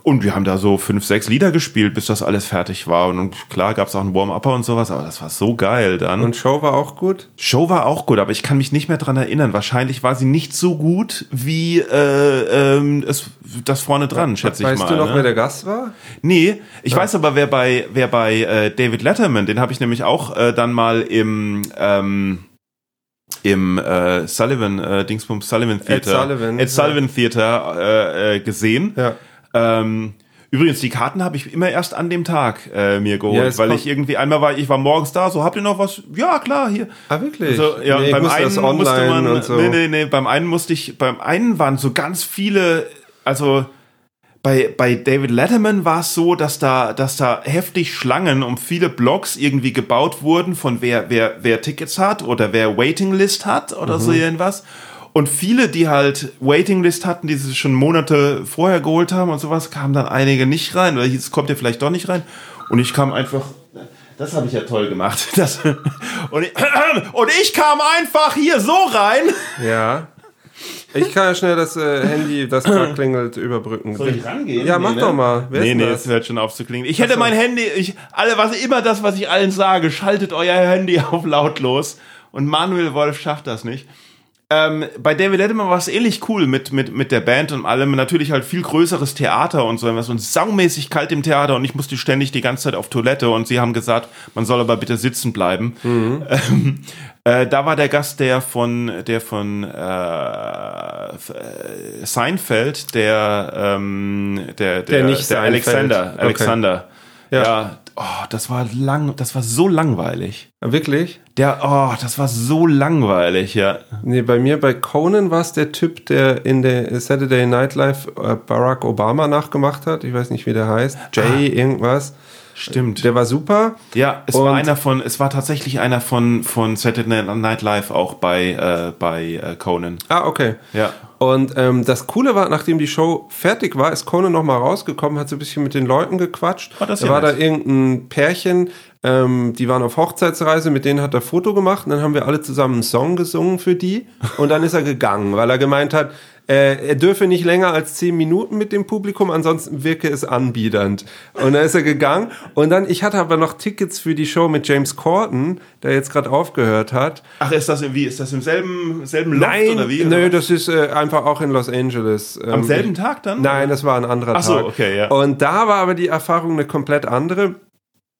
Und wir haben da so fünf, sechs Lieder gespielt, bis das alles fertig war. Und klar gab es auch einen Warm-Upper und sowas, aber das war so geil dann. Und Show war auch gut? Show war auch gut, aber ich kann mich nicht mehr dran erinnern. Wahrscheinlich war sie nicht so gut wie äh, ähm, es, das vorne dran, schätze ich weißt mal. du noch, ne? wer der Gast war? Nee, ich weiß aber, wer bei, wer bei äh, David Letterman, den habe ich nämlich auch äh, dann mal im, ähm, im äh, Sullivan, äh, Dingsbums Sullivan Theater, Sullivan, Ed Sullivan Theater äh, äh, gesehen. Ja. Ähm, übrigens, die Karten habe ich immer erst an dem Tag äh, mir Ja, geholt, es weil ich irgendwie einmal war, ich war morgens da, so habt ihr noch was? Ja, klar, hier. Ah, wirklich? So, ja, Nee, beim einen musste man, so. nee, nee, nee, beim einen musste ich, beim einen waren so ganz viele, also bei, bei David Letterman war es so, dass da, dass da heftig Schlangen um viele Blogs irgendwie gebaut wurden von wer, wer, wer Tickets hat oder wer Waitinglist hat oder Mhm. so irgendwas. Und viele, die halt Waitinglist hatten, die sie schon Monate vorher geholt haben und sowas, kamen dann einige nicht rein. Oder jetzt kommt ihr vielleicht doch nicht rein. Und ich kam einfach, das habe ich ja toll gemacht. <laughs> Das, und, ich, <clears throat> und ich kam einfach hier so rein. Ja. Ich kann ja schnell das äh, Handy, das gerade klingelt, überbrücken. Soll ich rangehen? Ja, mach Nee, doch ne? mal. Wer nee, nee, es das? hört schon auf zu klingen. Ich hätte so. mein Handy, ich, alle, was, immer das, was ich allen sage, schaltet euer Handy <laughs> auf lautlos. Und Manuel Wolf schafft das nicht. Ähm, bei David Letterman war es ähnlich cool mit, mit, mit der Band und allem. Natürlich halt viel größeres Theater und so was und saumäßig kalt im Theater und ich musste ständig die ganze Zeit auf Toilette und sie haben gesagt, man soll aber bitte sitzen bleiben. Ähm, äh, da war der Gast der von, der von äh, äh, Seinfeld, der, ähm, der, der, nicht der Seinfeld. Alexander. Okay. Ja. Ja. Oh, das war lang, das war so langweilig. Wirklich? Der, oh, das war so langweilig, ja. Nee, bei mir, bei Conan war es der Typ, der in der Saturday Night Live äh, Barack Obama nachgemacht hat. Ich weiß nicht, wie der heißt. Jay irgendwas. Stimmt. Der war super. ja, es Und- war einer von, es war tatsächlich einer von, von Saturday Night Live auch bei, äh, bei äh, Conan. Ah, okay. Ja. Und ähm, das Coole war, nachdem die Show fertig war, ist Conan noch mal rausgekommen, hat so ein bisschen mit den Leuten gequatscht. Oh, das da ja war da nett. irgendein Pärchen, ähm, die waren auf Hochzeitsreise, mit denen hat er Foto gemacht und dann haben wir alle zusammen einen Song gesungen für die und dann ist er gegangen, weil er gemeint hat, äh, er dürfe nicht länger als zehn Minuten mit dem Publikum, ansonsten wirke es anbiedernd. Und dann ist er gegangen und dann, ich hatte aber noch Tickets für die Show mit James Corden, der jetzt gerade aufgehört hat. Ach, ist das irgendwie, ist das im selben, selben Loft Nein, oder wie? oder? das ist äh, einfach auch in Los Angeles. Am Ähm, selben Tag dann? Nein, das war ein anderer Ach so, Tag. okay, ja. Und da war aber die Erfahrung eine komplett andere.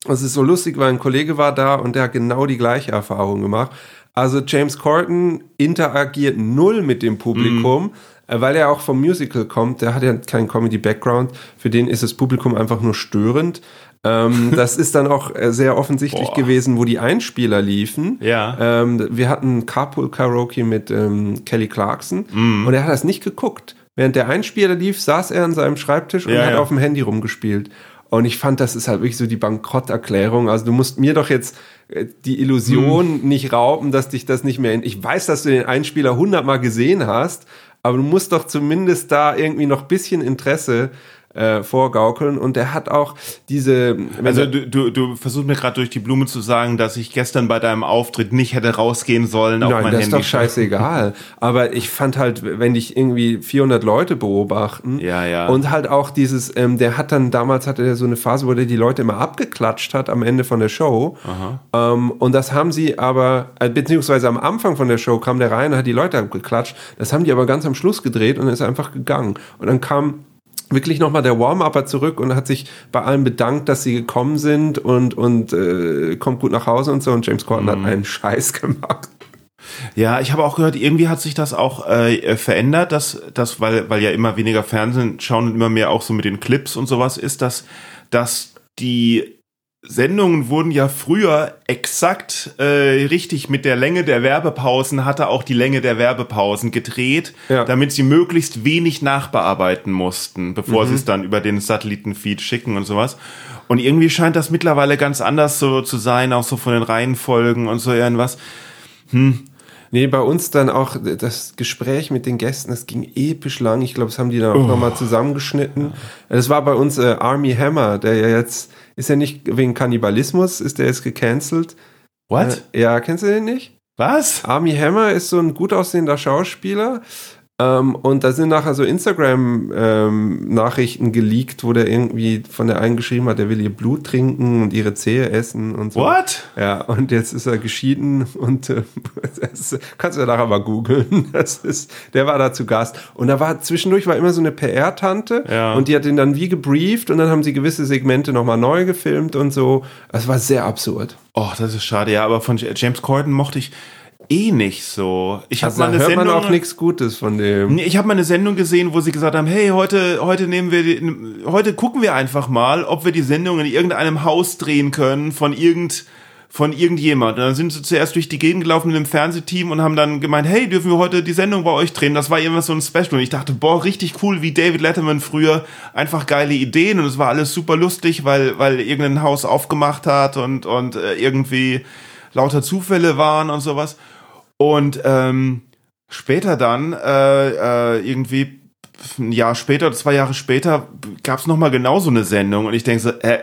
Es ist so lustig, weil ein Kollege war da und der hat genau die gleiche Erfahrung gemacht. Also James Corden interagiert null mit dem Publikum, äh, weil er auch vom Musical kommt. Der hat ja keinen Comedy-Background. Für den ist das Publikum einfach nur störend. Ähm, <laughs> das ist dann auch äh, sehr offensichtlich Boah. gewesen, wo die Einspieler liefen. Ja. Ähm, wir hatten Carpool Karaoke mit ähm, Kelly Clarkson Mhm. und er hat das nicht geguckt. Während der Einspieler lief, saß er an seinem Schreibtisch und Ja, hat ja. auf dem Handy rumgespielt. Und ich fand, das ist halt wirklich so die Bankrotterklärung. Also du musst mir doch jetzt äh, die Illusion Mhm. nicht rauben, dass dich das nicht mehr... In ich weiß, dass du den Einspieler hundertmal gesehen hast, aber du musst doch zumindest da irgendwie noch bisschen Interesse äh, vorgaukeln. Und er hat auch diese... Also du, du, du versuchst mir gerade durch die Blume zu sagen, dass ich gestern bei deinem Auftritt nicht hätte rausgehen sollen auf Nein, mein das Handy. ist doch scheißegal. Aber ich fand halt, wenn dich irgendwie 400 Leute beobachten Ja, ja. und halt auch dieses, ähm, der hat dann damals hatte er so eine Phase, wo der die Leute immer abgeklatscht hat am Ende von der Show. Ähm, und das haben sie aber, äh, beziehungsweise am Anfang von der Show kam der rein und hat die Leute abgeklatscht. Das haben die aber ganz am Schluss gedreht und ist einfach gegangen. Und dann kam wirklich nochmal der Warm-Upper zurück und hat sich bei allen bedankt, dass sie gekommen sind und, und äh, kommt gut nach Hause und so. Und James Corden Mhm. hat einen Scheiß gemacht. Ja, ich habe auch gehört, irgendwie hat sich das auch äh, verändert, dass, dass weil, weil ja immer weniger Fernsehen schauen und immer mehr auch so mit den Clips und sowas ist, dass, dass die Sendungen wurden ja früher exakt äh, richtig mit der Länge der Werbepausen, hatte auch die Länge der Werbepausen gedreht, Ja. damit sie möglichst wenig nachbearbeiten mussten, bevor sie es dann über den Satellitenfeed schicken und sowas. Und irgendwie scheint das mittlerweile ganz anders so zu sein, auch so von den Reihenfolgen und so irgendwas. Nee, bei uns dann auch das Gespräch mit den Gästen, das ging episch lang. Ich glaube, das haben die dann auch nochmal zusammengeschnitten. Das war bei uns äh, Army Hammer, der ja jetzt, ist ja nicht wegen Kannibalismus, ist der jetzt gecancelt. What? Äh, ja, kennst du den nicht? Was? Army Hammer ist so ein gut aussehender Schauspieler. Ähm, und da sind nachher so Instagram-Nachrichten geleakt, wo der irgendwie von der einen geschrieben hat, der will ihr Blut trinken und ihre Zehe essen und so. What? Ja, und jetzt ist er geschieden und äh, <laughs> das kannst du ja nachher mal googeln. <laughs> Das ist, der war da zu Gast. Und da war zwischendurch war immer so eine PR-Tante Ja. und die hat ihn dann wie gebrieft und dann haben sie gewisse Segmente nochmal neu gefilmt und so. Das war sehr absurd. Oh, das ist schade, ja, aber von James Corden mochte ich. Eh nicht so. Ich habe Also mal da eine hört man Sendung auch nichts Gutes von dem. Ich habe mal eine Sendung gesehen, wo sie gesagt haben, hey, heute, heute nehmen wir, die, heute gucken wir einfach mal, ob wir die Sendung in irgendeinem Haus drehen können von irgend, von irgendjemand. Und dann sind sie zuerst durch die Gegend gelaufen mit dem Fernsehteam und haben dann gemeint, hey, dürfen wir heute die Sendung bei euch drehen? Das war irgendwas so ein Special. Und ich dachte, boah, richtig cool, wie David Letterman früher einfach geile Ideen und es war alles super lustig, weil, weil irgendein Haus aufgemacht hat und, und äh, irgendwie lauter Zufälle waren und sowas. Und ähm, später dann, äh, äh, irgendwie ein Jahr später, zwei Jahre später, gab es nochmal genau so eine Sendung und ich denke so, äh,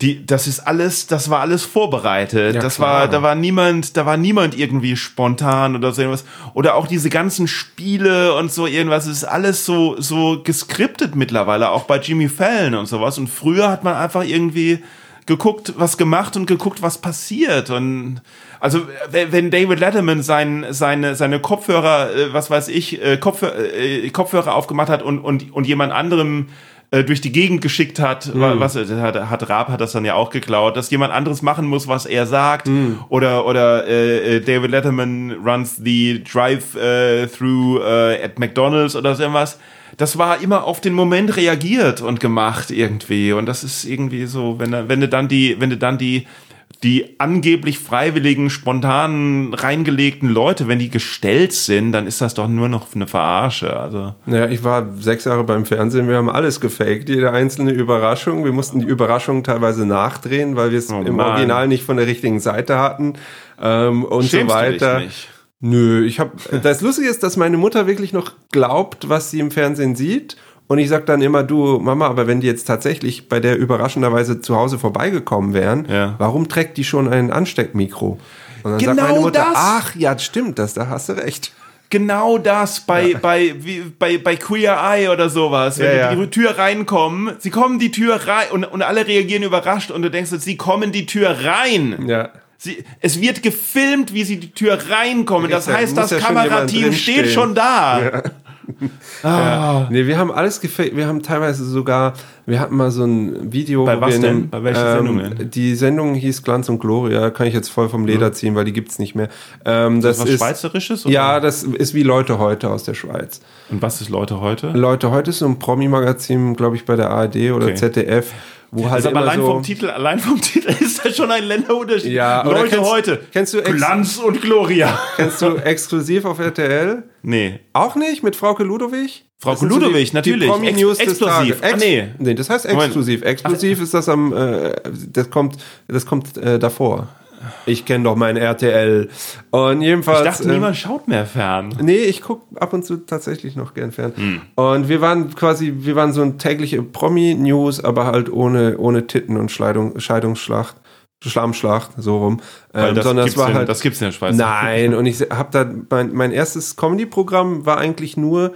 die, das ist alles, das war alles vorbereitet. Ja, das klar. war, da war niemand, da war niemand irgendwie spontan oder so irgendwas. Oder auch diese ganzen Spiele und so irgendwas, ist alles so, so geskriptet mittlerweile, auch bei Jimmy Fallon und sowas. Und früher hat man einfach irgendwie geguckt, was gemacht und geguckt, was passiert. Und also wenn David Letterman sein, seine, seine Kopfhörer, äh, was weiß ich, äh, Kopfhörer, äh, Kopfhörer aufgemacht hat und, und, und jemand anderem durch die Gegend geschickt hat, wa- was hat, hat Raab hat das dann ja auch geklaut, dass jemand anderes machen muss, was er sagt, oder oder äh, David Letterman runs the drive äh, through at McDonald's oder so irgendwas. Das war immer auf den Moment reagiert und gemacht irgendwie. Und das ist irgendwie so, wenn wenn du dann die wenn du dann die die angeblich freiwilligen, spontanen, reingelegten Leute, wenn die gestellt sind, dann ist das doch nur noch eine Verarsche. Also Ja, ich war sechs Jahre beim Fernsehen, wir haben alles gefaked, jede einzelne Überraschung. Wir mussten die Überraschung teilweise nachdrehen, weil wir es Oh im Mann. Original nicht von der richtigen Seite hatten ähm, und Schämst so du dich weiter. nicht? Nö, ich habe. Das Lustige ist, dass meine Mutter wirklich noch glaubt, was sie im Fernsehen sieht. Und ich sag dann immer, du Mama, aber wenn die jetzt tatsächlich bei der überraschenderweise zu Hause vorbeigekommen wären, Ja. warum trägt die schon ein Ansteckmikro? Und dann sagt Genau meine Mutter, das. ach ja, stimmt, das, da hast du recht. Genau das bei, bei, wie, bei, bei Queer Eye oder sowas. Wenn Ja, die ja. die Tür reinkommen, sie kommen die Tür rein und, und alle reagieren überrascht und du denkst, sie kommen die Tür rein. Ja. Sie, es wird gefilmt, wie sie die Tür reinkommen. Das heißt, das ja Kamerateam steht schon da. <laughs> Nee, wir haben alles gefaked. Wir haben teilweise sogar, wir hatten mal so ein Video. Bei was denn? einem, Bei welchen Sendungen? Die Sendung hieß Glanz und Gloria. Kann ich jetzt voll vom Leder ziehen, weil die gibt's nicht mehr. Ähm, das Was ist, Schweizerisches? oder? Ja, das ist wie Leute heute aus der Schweiz. Und was ist Leute heute? Leute heute ist so ein Promi-Magazin, glaube ich, bei der ARD oder Okay. ZDF, wo halt Also immer allein so vom Titel, allein vom Titel <laughs> ist das schon ein Länderunterschied. Ja, Leute kennst- heute. kennst du ex- Glanz und Gloria. <laughs> Kennst du exklusiv auf RTL? Nee. Auch nicht mit Frauke Ludowig? Frauke so Ludowig, die, natürlich. Die Promi Ex- News des exklusiv. Tages. Ah, nee. nee, das heißt exklusiv. Exklusiv ist das am, äh, das kommt, das kommt äh, davor. Ich kenne doch mein RTL. Und jedenfalls. Ich dachte, ähm, niemand schaut mehr fern. Nee, ich guck ab und zu tatsächlich noch gern fern. Hm. Und wir waren quasi, wir waren so ein tägliche Promi-News, aber halt ohne, ohne Titten und Scheidung, Scheidungsschlacht, Schlammschlacht, so rum. Ähm, das, sondern es war in, halt. das gibt's in der Schweiz. Nein, und ich habe da mein, mein erstes Comedy-Programm war eigentlich nur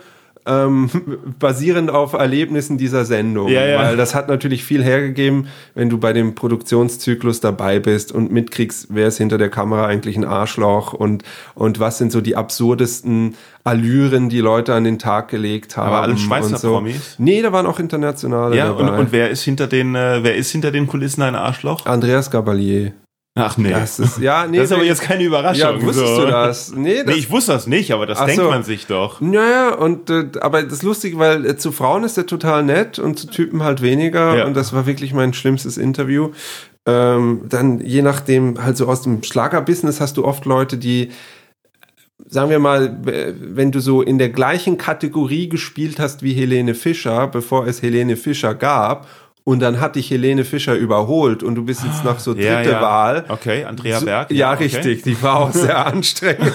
ähm, <laughs> basierend auf Erlebnissen dieser Sendung. Ja, ja. Weil das hat natürlich viel hergegeben, wenn du bei dem Produktionszyklus dabei bist und mitkriegst, wer ist hinter der Kamera eigentlich ein Arschloch und, und was sind so die absurdesten Allüren, die Leute an den Tag gelegt haben. Aber alle Schweizer und so. Promis? Nee, da waren auch internationale Ja, und, dabei. und wer ist hinter den, äh, wer ist hinter den Kulissen ein Arschloch? Andreas Gabalier. Ach nee. Das ist, ja, nee. das ist aber jetzt keine Überraschung. ja, wusstest so. du das? Nee, das Nee, ich wusste das nicht, aber das Ach denkt so. man sich doch. Naja, und äh, aber das Lustige, weil äh, zu Frauen ist er total nett und zu Typen halt weniger. Ja. Und das war wirklich mein schlimmstes Interview. Ähm, dann je nachdem, halt so aus dem Schlagerbusiness hast du oft Leute, die, sagen wir mal, wenn du so in der gleichen Kategorie gespielt hast wie Helene Fischer, bevor es Helene Fischer gab, und dann hat dich Helene Fischer überholt und du bist jetzt noch so dritte Ja, ja. Wahl. Okay, Andrea So- Berg. Ja, okay. richtig. Die war auch sehr <laughs> anstrengend.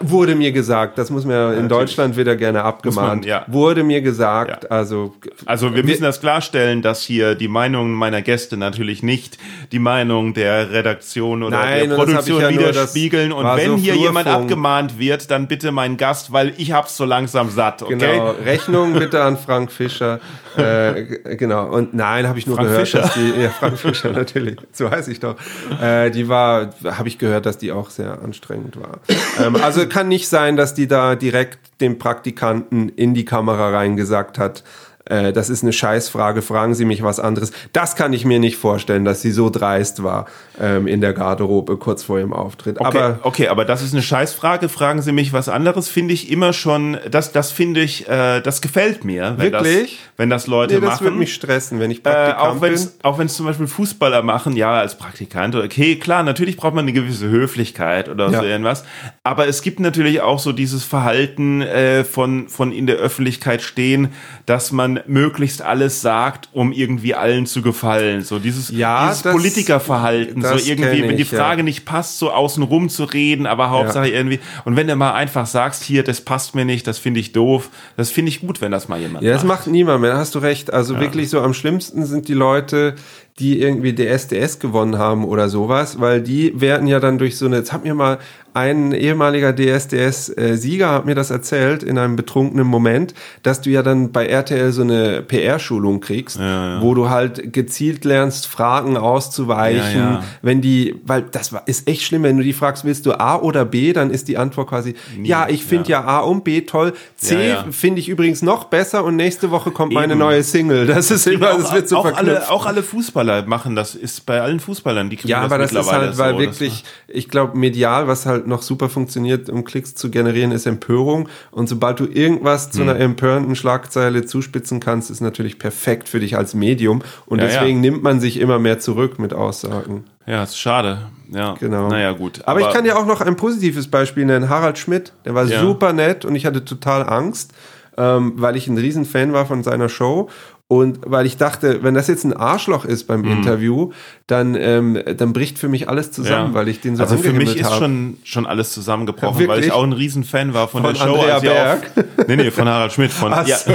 Wurde mir gesagt, das muss mir in Deutschland wieder gerne abgemahnt. man, ja. Wurde mir gesagt, Ja. also Also wir müssen das klarstellen, dass hier die Meinung meiner Gäste natürlich nicht die Meinung der Redaktion oder Nein, der Produktion ja widerspiegeln. Und wenn so hier jemand Flurfunk. abgemahnt wird, dann bitte mein Gast, weil ich hab's so langsam satt, okay? genau, Rechnung bitte an Frank Fischer. Äh, <laughs> g- genau. Und nein, habe ich nur Frank gehört, Fischer. dass die, ja, Frank Fischer <laughs> natürlich, so heißt ich doch. Äh, die war, habe ich gehört, dass die auch sehr anstrengend war. ähm, also kann nicht sein, dass die da direkt dem Praktikanten in die Kamera reingesagt hat, äh, das ist eine Scheißfrage, fragen Sie mich was anderes. Das kann ich mir nicht vorstellen, dass sie so dreist war ähm, in der Garderobe kurz vor ihrem Auftritt. Okay, Aber okay, aber das ist eine Scheißfrage. Fragen Sie mich was anderes, finde ich immer schon, das, das finde ich, äh, das gefällt mir. Wenn Wirklich? Das, wenn das Leute nee, das machen. würde mich stressen, wenn ich Äh, Praktikant auch wenn bin. es auch wenn es zum Beispiel Fußballer machen, ja, als Praktikant, okay, klar, natürlich braucht man eine gewisse Höflichkeit oder Ja. so irgendwas. Aber es gibt natürlich auch so dieses Verhalten äh, von, von in der Öffentlichkeit stehen, dass man möglichst alles sagt, um irgendwie allen zu gefallen. So dieses, Ja, dieses das- Politikerverhalten, so das irgendwie, kenn wenn die ich, ja. Frage nicht passt, so außen rum zu reden, aber Hauptsache irgendwie. Und wenn du mal einfach sagst, hier, das passt mir nicht, das finde ich doof, das finde ich gut, wenn das mal jemand Ja, das macht. macht niemand mehr, da hast du recht. Also wirklich so am schlimmsten sind die Leute, die irgendwie DSDS gewonnen haben oder sowas, weil die werden ja dann durch so eine, jetzt hat mir mal ein ehemaliger DSDS-Sieger hat mir das erzählt in einem betrunkenen Moment, dass du ja dann bei RTL so eine PR-Schulung kriegst, wo du halt gezielt lernst, Fragen auszuweichen, Ja, ja. wenn die, weil das ist echt schlimm, wenn du die fragst, willst du A oder B, dann ist die Antwort quasi, ja, ich finde ja. A und B toll, C Ja, ja. finde ich übrigens noch besser und nächste Woche kommt meine Eben. neue Single. Das ist immer, das wird so auch, verknüpft. alle, auch alle Fußballer machen das, ist bei allen Fußballern, die kriegen ja, aber das ist mittlerweile halt, weil so, wirklich, ich glaube, medial, was halt noch super funktioniert, um Klicks zu generieren, ist Empörung. Und sobald du irgendwas zu Hm. einer empörenden Schlagzeile zuspitzen kannst, ist natürlich perfekt für dich als Medium. Und Ja, deswegen ja. nimmt man sich immer mehr zurück mit Aussagen. Das, ja, ist schade. Ja, Genau. Naja, gut. Aber, ich kann ja auch noch ein positives Beispiel nennen. Harald Schmidt, der war Ja. super nett und ich hatte total Angst, ähm, weil ich ein Riesenfan war von seiner Show. Und weil ich dachte, wenn das jetzt ein Arschloch ist beim Interview, dann, ähm, dann bricht für mich alles zusammen, Mhm. Ja. weil ich den so Also für mich ist hab. schon, schon alles zusammengebrochen, Ja, weil ich wirklich? auch ein Riesenfan war von, Von der Show. Andrea Berg? Auf, <laughs> nee, nee, von Harald Schmidt. Von, Ach ja, so.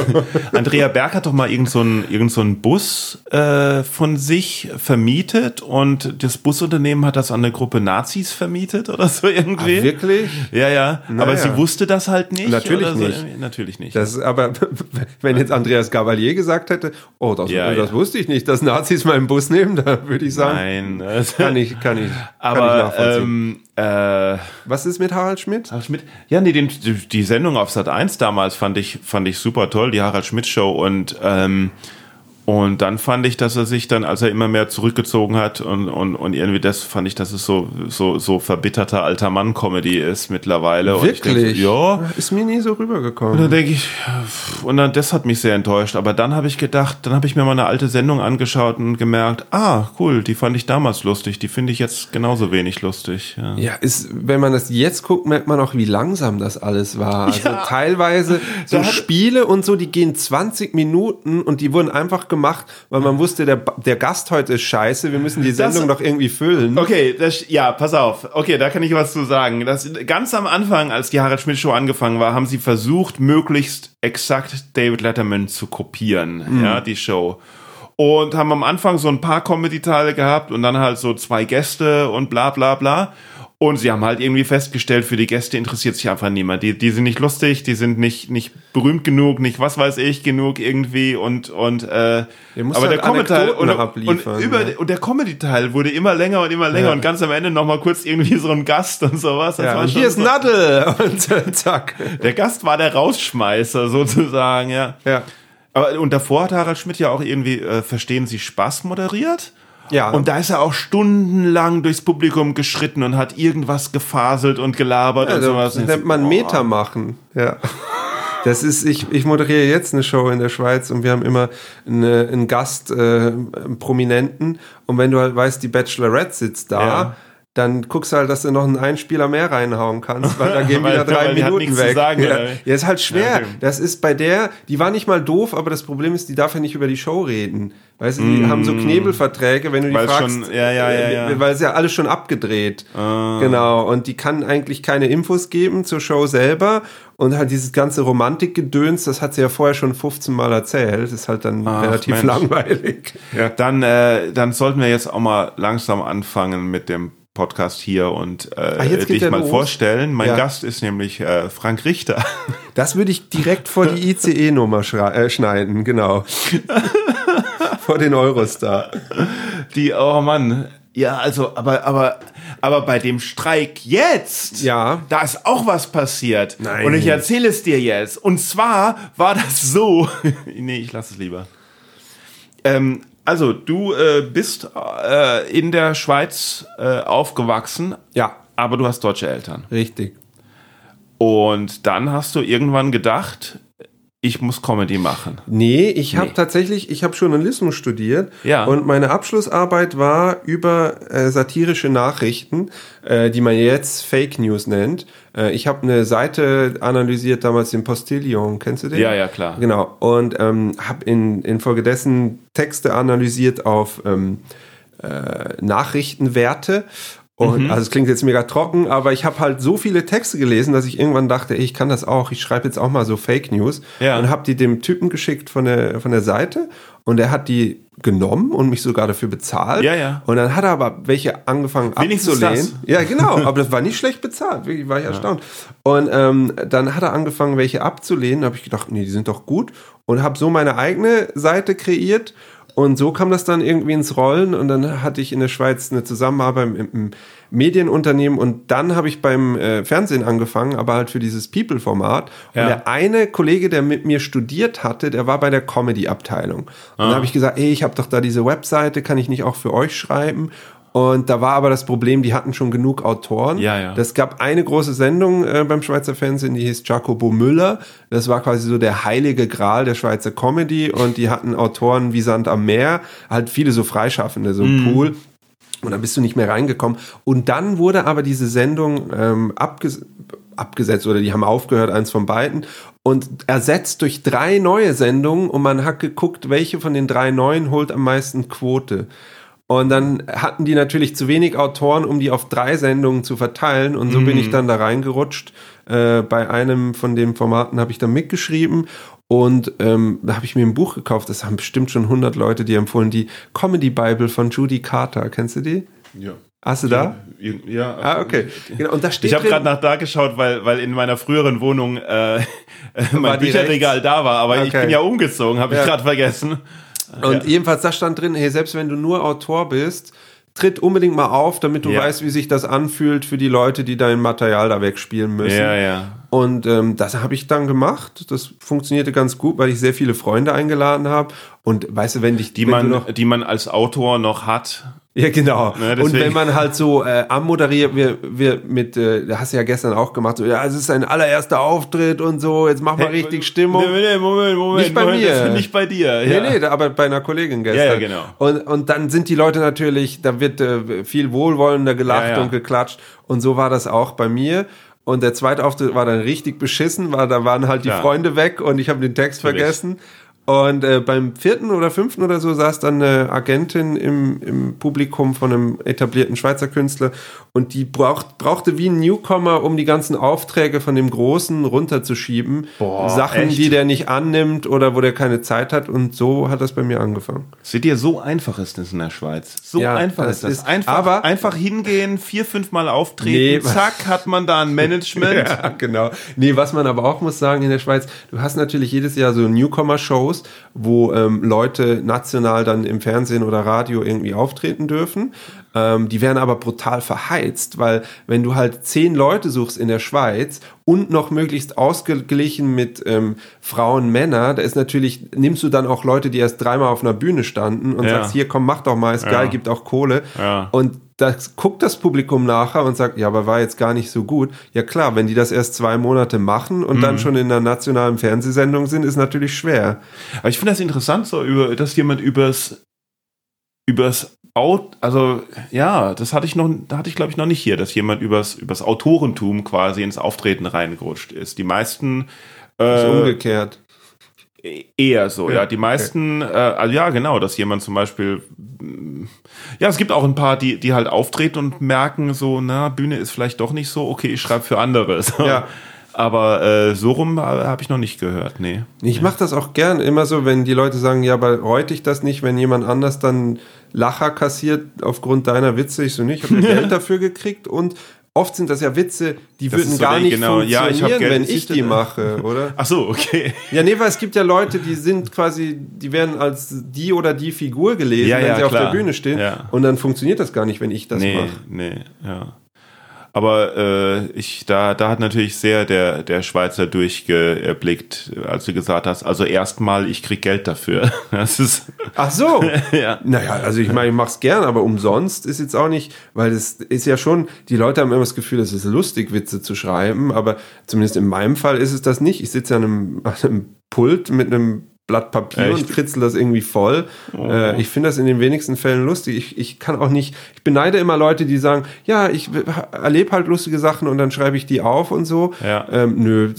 <laughs> Andrea Berg hat doch mal irgend so einen irgend so einen Bus äh, von sich vermietet und das Busunternehmen hat das an eine Gruppe Nazis vermietet oder so irgendwie. Ah, wirklich? Ja, ja. Aber Naja. sie wusste das halt nicht. Natürlich so. nicht. Natürlich nicht. Das aber, <laughs> wenn jetzt Andreas Gavalier gesagt hätte, oh, das, Ja, das ja. wusste ich nicht, dass Nazis meinen Bus nehmen, <laughs> da würde ich sagen, Nein. das- kann ich, kann ich, <laughs> kann ich Aber nachvollziehen. ähm, äh, Was ist mit Harald Schmidt? Harald Schmidt? Ja, nee, den, die, die Sendung auf Sat 1 damals fand ich, fand ich super toll, die Harald Schmidt Show. Und, ähm, und dann fand ich, dass er sich dann, als er immer mehr zurückgezogen hat und, und, und irgendwie das fand ich, dass es so, so, so verbitterter alter Mann-Comedy ist mittlerweile. Und Wirklich? so, ja. Ist mir nie so Und rübergekommen. dann denke ich, und dann, das hat mich sehr enttäuscht. Aber dann habe ich gedacht, dann habe ich mir mal eine alte Sendung angeschaut und gemerkt, ah, cool, die fand ich damals lustig, die finde ich jetzt genauso wenig lustig. Ja. Ja, ist, wenn man das jetzt guckt, merkt man auch, wie langsam das alles war. Also Ja. teilweise so Spiele und so, die gehen 20 Minuten und die wurden einfach gemacht, weil man wusste, der, der Gast heute ist scheiße, wir müssen die Sendung doch irgendwie füllen. Okay, das, ja, pass auf. Okay, da kann ich was zu sagen. Das, ganz am Anfang, als die Harald Schmidt Show angefangen war, haben sie versucht, möglichst exakt David Letterman zu kopieren, ja, die Show. Und haben am Anfang so ein paar Comedy-Teile gehabt und dann halt so zwei Gäste und bla bla bla. Und sie haben halt irgendwie festgestellt, für die Gäste interessiert sich einfach niemand. Die, die sind nicht lustig, die sind nicht, nicht berühmt genug, nicht was weiß ich genug irgendwie und, und, äh, aber halt der Comedy-Teil und, und, über, ja. und der Comedy-Teil wurde immer länger und immer länger Ja. und ganz am Ende nochmal kurz irgendwie so ein Gast und sowas. Das Ja, und hier ist so, Nadel <laughs> und zack. der Gast war der Rausschmeißer sozusagen, ja. Ja. Aber, und davor hat Harald Schmidt ja auch irgendwie äh, Verstehen Sie Spaß moderiert. Ja. Und da ist er auch stundenlang durchs Publikum geschritten und hat irgendwas gefaselt und gelabert und Also, sowas. das nennt man Meta machen. Ja. Das ist, ich, ich moderiere jetzt eine Show in der Schweiz und wir haben immer eine, einen Gast, äh, einen Prominenten. Und wenn du halt weißt, die Bachelorette sitzt da, Ja. Dann guckst du halt, dass du noch einen Einspieler mehr reinhauen kannst, weil da <laughs> gehen wieder drei Minuten weg. sagen, ja. ja, ist halt schwer. Ja, okay. Das ist bei der, die war nicht mal doof, aber das Problem ist, die darf ja nicht über die Show reden. Weißt du, die haben so Knebelverträge, wenn du die Mm. Weil fragst, schon- ja, ja, ja, äh, ja. Ah. weil es ja alles schon abgedreht. Genau. Und die kann eigentlich keine Infos geben zur Show selber. Und halt dieses ganze Romantikgedöns, das hat sie ja vorher schon 15 Mal erzählt. Das ist halt dann Ach, relativ Mensch. langweilig. Ja. Dann, äh, dann sollten wir jetzt auch mal langsam anfangen mit dem Podcast hier und äh, Ah, dich mal los? vorstellen. Mein Ja. Gast ist nämlich äh, Frank Richter. <laughs> Das würde ich direkt vor die ICE-Nummer äh, schneiden, genau. <laughs> vor den Eurostar. Die, oh Mann. Ja, also, aber, aber, Aber bei dem Streik jetzt, Ja. da ist auch was passiert. Nein. Und ich erzähle es dir jetzt. Und zwar war das so. <laughs> nee, ich lasse es lieber. Ähm, also, du äh, bist äh, in der Schweiz äh, aufgewachsen, Ja, aber du hast deutsche Eltern. richtig. Und dann hast du irgendwann gedacht, ich muss Comedy machen. Nee, ich habe Nee. tatsächlich, ich habe Journalismus studiert Ja. und meine Abschlussarbeit war über äh, satirische Nachrichten, äh, die man jetzt Fake News nennt. Äh, ich habe eine Seite analysiert, damals den Postillon, kennst du den? Ja, ja, klar. Genau, und ähm, habe in, infolgedessen Texte analysiert auf ähm, äh, Nachrichtenwerte. Und Mhm. also es klingt jetzt mega trocken, aber ich habe halt so viele Texte gelesen, dass ich irgendwann dachte, ey, ich kann das auch, ich schreibe jetzt auch mal so Fake News Ja. und habe die dem Typen geschickt von der von der Seite und er hat die genommen und mich sogar dafür bezahlt. Ja, ja. Und dann hat er aber welche angefangen Wenigstens abzulehnen. Ja, genau, <laughs> aber das war nicht schlecht bezahlt, wirklich war ich erstaunt. Und ähm, dann hat er angefangen, welche abzulehnen, habe ich gedacht, nee, die sind doch gut und habe so meine eigene Seite kreiert und so kam das dann irgendwie ins Rollen und dann hatte ich in der Schweiz eine Zusammenarbeit im, im Medienunternehmen und dann habe ich beim äh, Fernsehen angefangen, aber halt für dieses People-Format. Und Ja. der eine Kollege, der mit mir studiert hatte, der war bei der Comedy-Abteilung. Und dann habe ich gesagt, ey, ich habe doch da diese Webseite, kann ich nicht auch für euch schreiben? Und da war aber das Problem, die hatten schon genug Autoren. Ja, ja. Das gab eine große Sendung äh, beim Schweizer Fernsehen, die hieß Jacobo Müller. Das war quasi so der heilige Gral der Schweizer Comedy und die hatten Autoren wie Sand am Meer, halt viele so Freischaffende, so ein Pool. Und dann bist du nicht mehr reingekommen. Und dann wurde aber diese Sendung ähm, abges abgesetzt oder die haben aufgehört, eins von beiden, und ersetzt durch drei neue Sendungen und man hat geguckt, welche von den drei neuen holt am meisten Quote. Und dann hatten die natürlich zu wenig Autoren, um die auf drei Sendungen zu verteilen. Und so bin ich dann da reingerutscht. Äh, bei einem von den Formaten habe ich dann mitgeschrieben. Und ähm, da habe ich mir ein Buch gekauft. Das haben bestimmt schon 100 Leute die empfohlen. Die Comedy Bible von Judy Carter. Kennst du die? Ja. Hast du da? Ja. Ah, okay. Genau. Und da steht Ich habe gerade nach da geschaut, weil, weil in meiner früheren Wohnung äh, <laughs> mein Bücherregal da war, aber ich Okay. bin ja umgezogen, habe Ja. ich gerade vergessen. Und jedenfalls, da stand drin, hey, selbst wenn du nur Autor bist, tritt unbedingt mal auf, damit du Ja. weißt, wie sich das anfühlt für die Leute, die dein Material da wegspielen müssen. Ja, ja. Und ähm, das habe ich dann gemacht. Das funktionierte ganz gut, weil ich sehr viele Freunde eingeladen habe. Und weißt du, wenn dich Die man, noch die man als Autor noch hat. <laughs> ja, genau. Ne, und wenn man halt so äh, ammoderiert, wir, wir mit, äh, hast du ja gestern auch gemacht, so, ja, es ist ein allererster Auftritt und so, jetzt mach mal richtig Stimmung. Nee, nee, Moment, Moment. Nicht bei Moment, mir. Nicht bei dir. Nee, Ja. nee, da- aber bei einer Kollegin gestern. Ja, ja, genau. Und, und dann sind die Leute natürlich, da wird äh, viel wohlwollender gelacht Ja, ja. und geklatscht. Und so war das auch bei mir. Und der zweite Auftritt war dann richtig beschissen, weil da waren halt die. Freunde weg und ich habe den Text Natürlich. vergessen. Und äh, beim vierten oder fünften oder so saß dann eine Agentin im, im Publikum von einem etablierten Schweizer Künstler und die braucht, brauchte wie ein Newcomer, um die ganzen Aufträge von dem Großen runterzuschieben. Boah, Sachen, echt? die der nicht annimmt oder wo der keine Zeit hat. Und so hat das bei mir angefangen. Seht ihr, so einfach ist es in der Schweiz. So Ja, einfach ist das. ist- Einfach, aber- einfach hingehen, vier, fünf Mal auftreten, Nee, zack, hat man da ein Management. <laughs> Ja, genau. Nee, was man aber auch muss sagen in der Schweiz, du hast natürlich jedes Jahr so Newcomer-Shows, wo ähm, Leute national dann im Fernsehen oder Radio irgendwie auftreten dürfen. Ähm, die werden aber brutal verheizt, weil wenn du halt zehn Leute suchst in der Schweiz und noch möglichst ausgeglichen mit ähm, Frauen, Männer, da ist natürlich, nimmst du dann auch Leute, die erst dreimal auf einer Bühne standen und Ja. sagst, hier komm, mach doch mal, ist geil, gibt auch Kohle. Ja. Und das guckt das Publikum nachher und sagt, ja, aber war jetzt gar nicht so gut. Ja klar, wenn die das erst zwei Monate machen und Mhm. dann schon in einer nationalen Fernsehsendung sind, ist natürlich schwer. Aber ich finde das interessant, so über, dass jemand übers, übers Out, also ja, das hatte ich noch, da hatte ich glaube ich noch nicht hier, dass jemand übers, übers Autorentum quasi ins Auftreten reingerutscht ist. Die meisten Das ist äh, umgekehrt. eher so, ja. Ja, Die meisten, äh, also ja, genau, dass jemand zum Beispiel, mm, ja, es gibt auch ein paar, die, die halt auftreten und merken so, na, Bühne ist vielleicht doch nicht so, okay, ich schreibe für andere. <laughs> So. Ja. Aber äh, so rum habe hab ich noch nicht gehört, nee. Ich mache das auch gern, immer so, wenn die Leute sagen, ja, aber reut ich das nicht, wenn jemand anders dann Lacher kassiert aufgrund deiner Witze. Ich so, nicht, ich habe <laughs> Geld dafür gekriegt und oft sind das ja Witze, die Das würden so gar nicht genau. Ja, ich funktionieren, wenn ich die mache, oder? <laughs> Ach so, okay. Ja, nee, weil es gibt ja Leute, die sind quasi, die werden als die oder die Figur gelesen, Ja, wenn ja, sie auf klar. der Bühne stehen. Und dann funktioniert das gar nicht, wenn ich das nee, mache. nee, ja. Aber äh, ich, da, da hat natürlich sehr der, der Schweizer durchgeblickt, als du gesagt hast, also erstmal, ich krieg Geld dafür. <laughs> Das ist, Ach so. <laughs> ja. Naja, also ich meine, ich mach's gern, aber umsonst ist jetzt auch nicht, weil es ist ja schon, die Leute haben immer das Gefühl, es ist lustig, Witze zu schreiben, aber zumindest in meinem Fall ist es das nicht. Ich sitze an einem, an einem Pult mit einem Blatt Papier Echt? und kritzel das irgendwie voll. Äh, ich finde das in den wenigsten Fällen lustig. Ich, ich kann auch nicht, ich beneide immer Leute, die sagen, ja, ich erlebe halt lustige Sachen und dann schreibe ich die auf und so. Ja. Ähm, nö,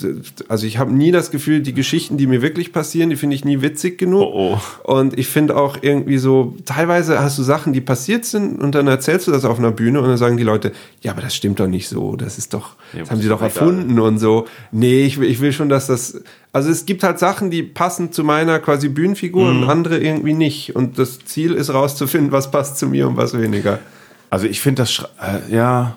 also ich habe nie das Gefühl, die Geschichten, die mir wirklich passieren, die finde ich nie witzig genug. Oh, Und ich finde auch irgendwie so, teilweise hast du Sachen, die passiert sind und dann erzählst du das auf einer Bühne und dann sagen die Leute, ja, aber das stimmt doch nicht so, das ist doch, Ja, das haben sie doch erfunden und so. Nee, ich will, ich will schon, dass das, also es gibt halt Sachen, die passen zu meiner quasi Bühnenfigur Mhm. und andere irgendwie nicht. Und das Ziel ist rauszufinden, was passt zu mir und was weniger. Also ich finde das, äh, ja,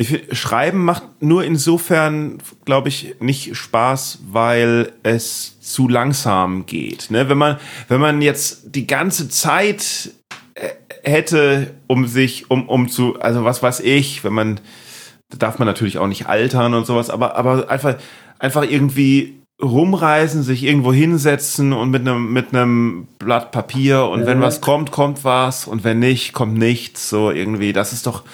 find, Schreiben macht nur insofern, glaube ich, nicht Spaß, weil es zu langsam geht. Ne? Wenn man, wenn man jetzt die ganze Zeit äh, hätte, um sich, um, um zu, also was weiß ich, wenn man, da darf man natürlich auch nicht altern und sowas, aber, aber einfach, einfach irgendwie rumreisen, sich irgendwo hinsetzen und mit einem mit einem Blatt Papier und wenn was kommt, kommt was und wenn nicht, kommt nichts. So irgendwie, das ist doch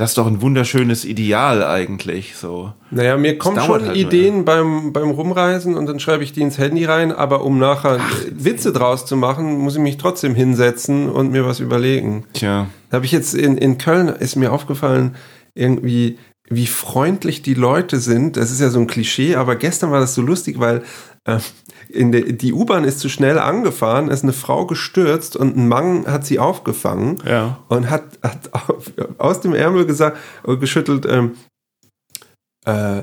das ist doch ein wunderschönes Ideal eigentlich. So Naja, mir kommen schon halt nur, Ideen beim, beim Rumreisen und dann schreibe ich die ins Handy rein, aber um nachher Witze draus zu machen, muss ich mich trotzdem hinsetzen und mir was überlegen. tja, Da habe ich jetzt in, in Köln, ist mir aufgefallen, irgendwie, wie freundlich die Leute sind. Das ist ja so ein Klischee, aber gestern war das so lustig, weil äh, in der, die U-Bahn ist zu schnell angefahren, ist eine Frau gestürzt und ein Mann hat sie aufgefangen Ja. und hat, hat aus dem Ärmel gesagt, äh, geschüttelt, ähm, äh,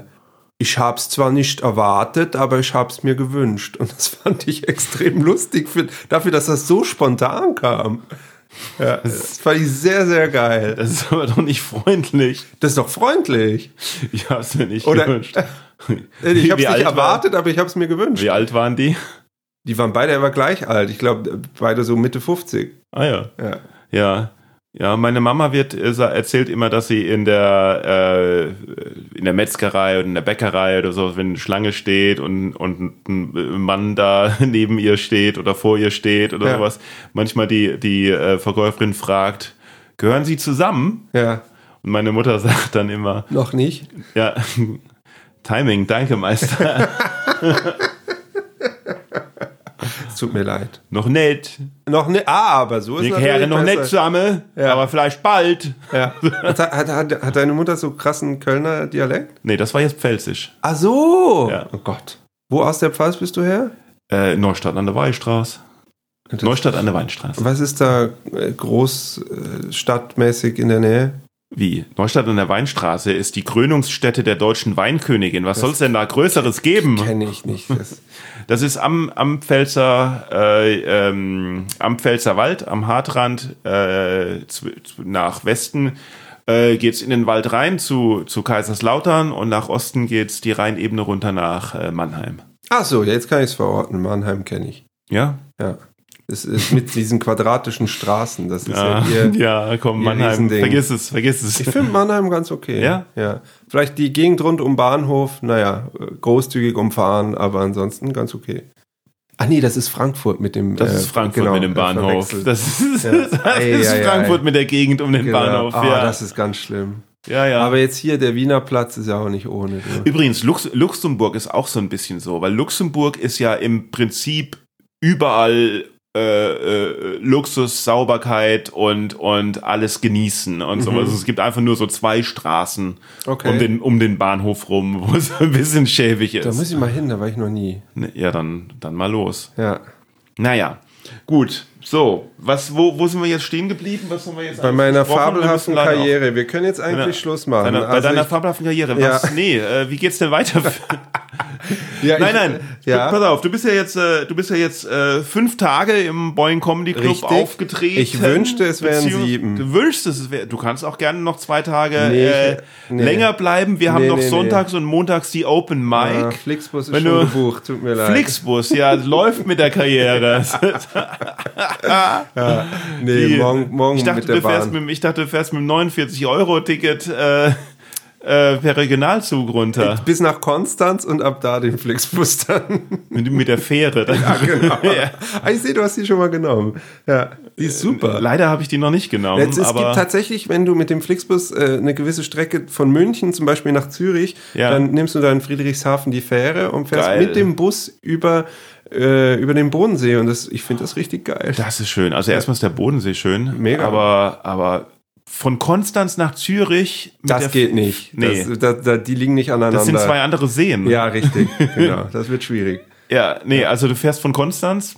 ich habe es zwar nicht erwartet, aber ich habe es mir gewünscht. Und das fand ich <laughs> extrem lustig für, dafür, dass das so spontan kam. Ja, das fand ich sehr, sehr geil. das ist aber doch nicht freundlich. Das ist doch freundlich. Ich hab's mir nicht Oder- gewünscht. Ich habe es Wie nicht war- erwartet, aber ich habe es mir gewünscht. Wie alt waren die? Die waren beide aber gleich alt. Ich glaube, beide so Mitte 50. Ah ja. Ja. Ja. Ja, meine Mama wird äh, erzählt immer, dass sie in der äh, in der Metzgerei oder in der Bäckerei oder so, wenn eine Schlange steht und, und ein Mann da <laughs> neben ihr steht oder vor ihr steht oder Ja. sowas, manchmal die die äh, Verkäuferin fragt, gehören sie zusammen? Ja, Und meine Mutter <laughs> sagt dann immer, noch nicht. ja, <laughs> Timing, danke Meister, Es <laughs> tut mir leid. noch nicht, Noch nicht. Ah, aber so ist wir es kehren noch nicht besser. zusammen, Ja. aber vielleicht bald. Ja. <laughs> Hat, hat, hat, hat deine Mutter so krassen Kölner Dialekt? Nee, das war jetzt Pfälzisch. Ach so. Ja. Oh Gott. Wo aus der Pfalz bist du her? Äh, Neustadt an der Weinstraße. Neustadt an der Weinstraße. Was ist da äh, groß äh, in der Nähe? Wie? Neustadt an der Weinstraße ist die Krönungsstätte der deutschen Weinkönigin. Was soll es denn da Größeres geben? Kenne ich nicht. Das, <laughs> Das ist am, am Pfälzer, äh, ähm, am Pfälzer Wald, am Hartrand, äh, nach Westen äh, geht's in den Wald rein zu, zu Kaiserslautern und nach Osten geht's die Rheinebene runter nach äh, Mannheim. ach so, jetzt kann ich es verorten. Mannheim kenne ich. Ja? Ja. Es ist mit diesen quadratischen Straßen. Das ist ja, Ja, hier. ja komm, ihr Mannheim, Riesending. vergiss es, vergiss es. Ich finde Mannheim ganz okay. Ja? Ja. Vielleicht die Gegend rund um Bahnhof, naja, großzügig umfahren, aber ansonsten ganz okay. Ah nee, das ist Frankfurt mit dem. Das äh, ist Frankfurt genau, mit dem äh, Bahnhof. Das ist, Ja. <laughs> das Ei, ist ei, ei. Frankfurt mit der Gegend um den Genau. Bahnhof. Ah, ja. das ist ganz schlimm. ja, ja. Aber jetzt hier, der Wiener Platz ist ja auch nicht ohne. Du. Übrigens, Lux Luxemburg ist auch so ein bisschen so, weil Luxemburg ist ja im Prinzip überall äh, äh, Luxus, Sauberkeit und, und alles genießen und so. Also es gibt einfach nur so zwei Straßen Mhm. Okay. um, den, um den Bahnhof rum, wo es ein bisschen schäbig ist. Da muss ich mal hin, da war ich noch nie. Ne, ja, dann, dann mal los. Ja. Naja, gut. So, was, wo, wo sind wir jetzt stehen geblieben? Was haben wir jetzt Bei meiner? Wir fabelhaften Karriere. Wir können jetzt eigentlich Deiner- Schluss machen. Deiner, bei Also deiner ich- fabelhaften Karriere. Ja. Was? Nee, äh, wie geht's denn weiter? <laughs> <laughs> Ja, Nein, nein. Ja. Pass auf, du bist ja jetzt, äh, du bist ja jetzt äh, fünf Tage im Boeing Comedy Club Richtig. aufgetreten. Ich wünschte, es wären sieben. Du wünschst es wäre. Du kannst auch gerne noch zwei Tage Nee, äh, nee. länger bleiben. Wir haben Nee, noch nee, nee. sonntags und montags die Open Mic. Ah, Flixbus ist Wenn schon gebucht, tut mir leid. Flixbus, ja, <laughs> läuft mit der Karriere. <laughs> Nee, Die- morgen, morgen ich, dachte, mit der du fährst Bahn. mit, dem- ich dachte, du fährst mit dem 49-Euro-Ticket äh, äh, per Regionalzug runter. Bis nach Konstanz und ab da den Flixbus dann. mit, mit der Fähre. genau. <laughs> Ja. Ah, ich sehe, du hast die schon mal genommen. Ja, die ist super. Leider habe ich die noch nicht genommen. Jetzt, es aber gibt tatsächlich, wenn du mit dem Flixbus äh, eine gewisse Strecke von München zum Beispiel nach Zürich, Ja. dann nimmst du da in Friedrichshafen die Fähre und fährst Geil. mit dem Bus über, äh, über den Bodensee. Und das, ich finde das richtig geil. Das ist schön. Also erstmal ist der Bodensee schön. Mega. Aber, aber von Konstanz nach Zürich. das geht nicht. Nee. Das, da, da, die liegen nicht aneinander. Das sind zwei andere Seen. Ja, richtig. <laughs> genau. Das wird schwierig. ja, nee, also du fährst von Konstanz.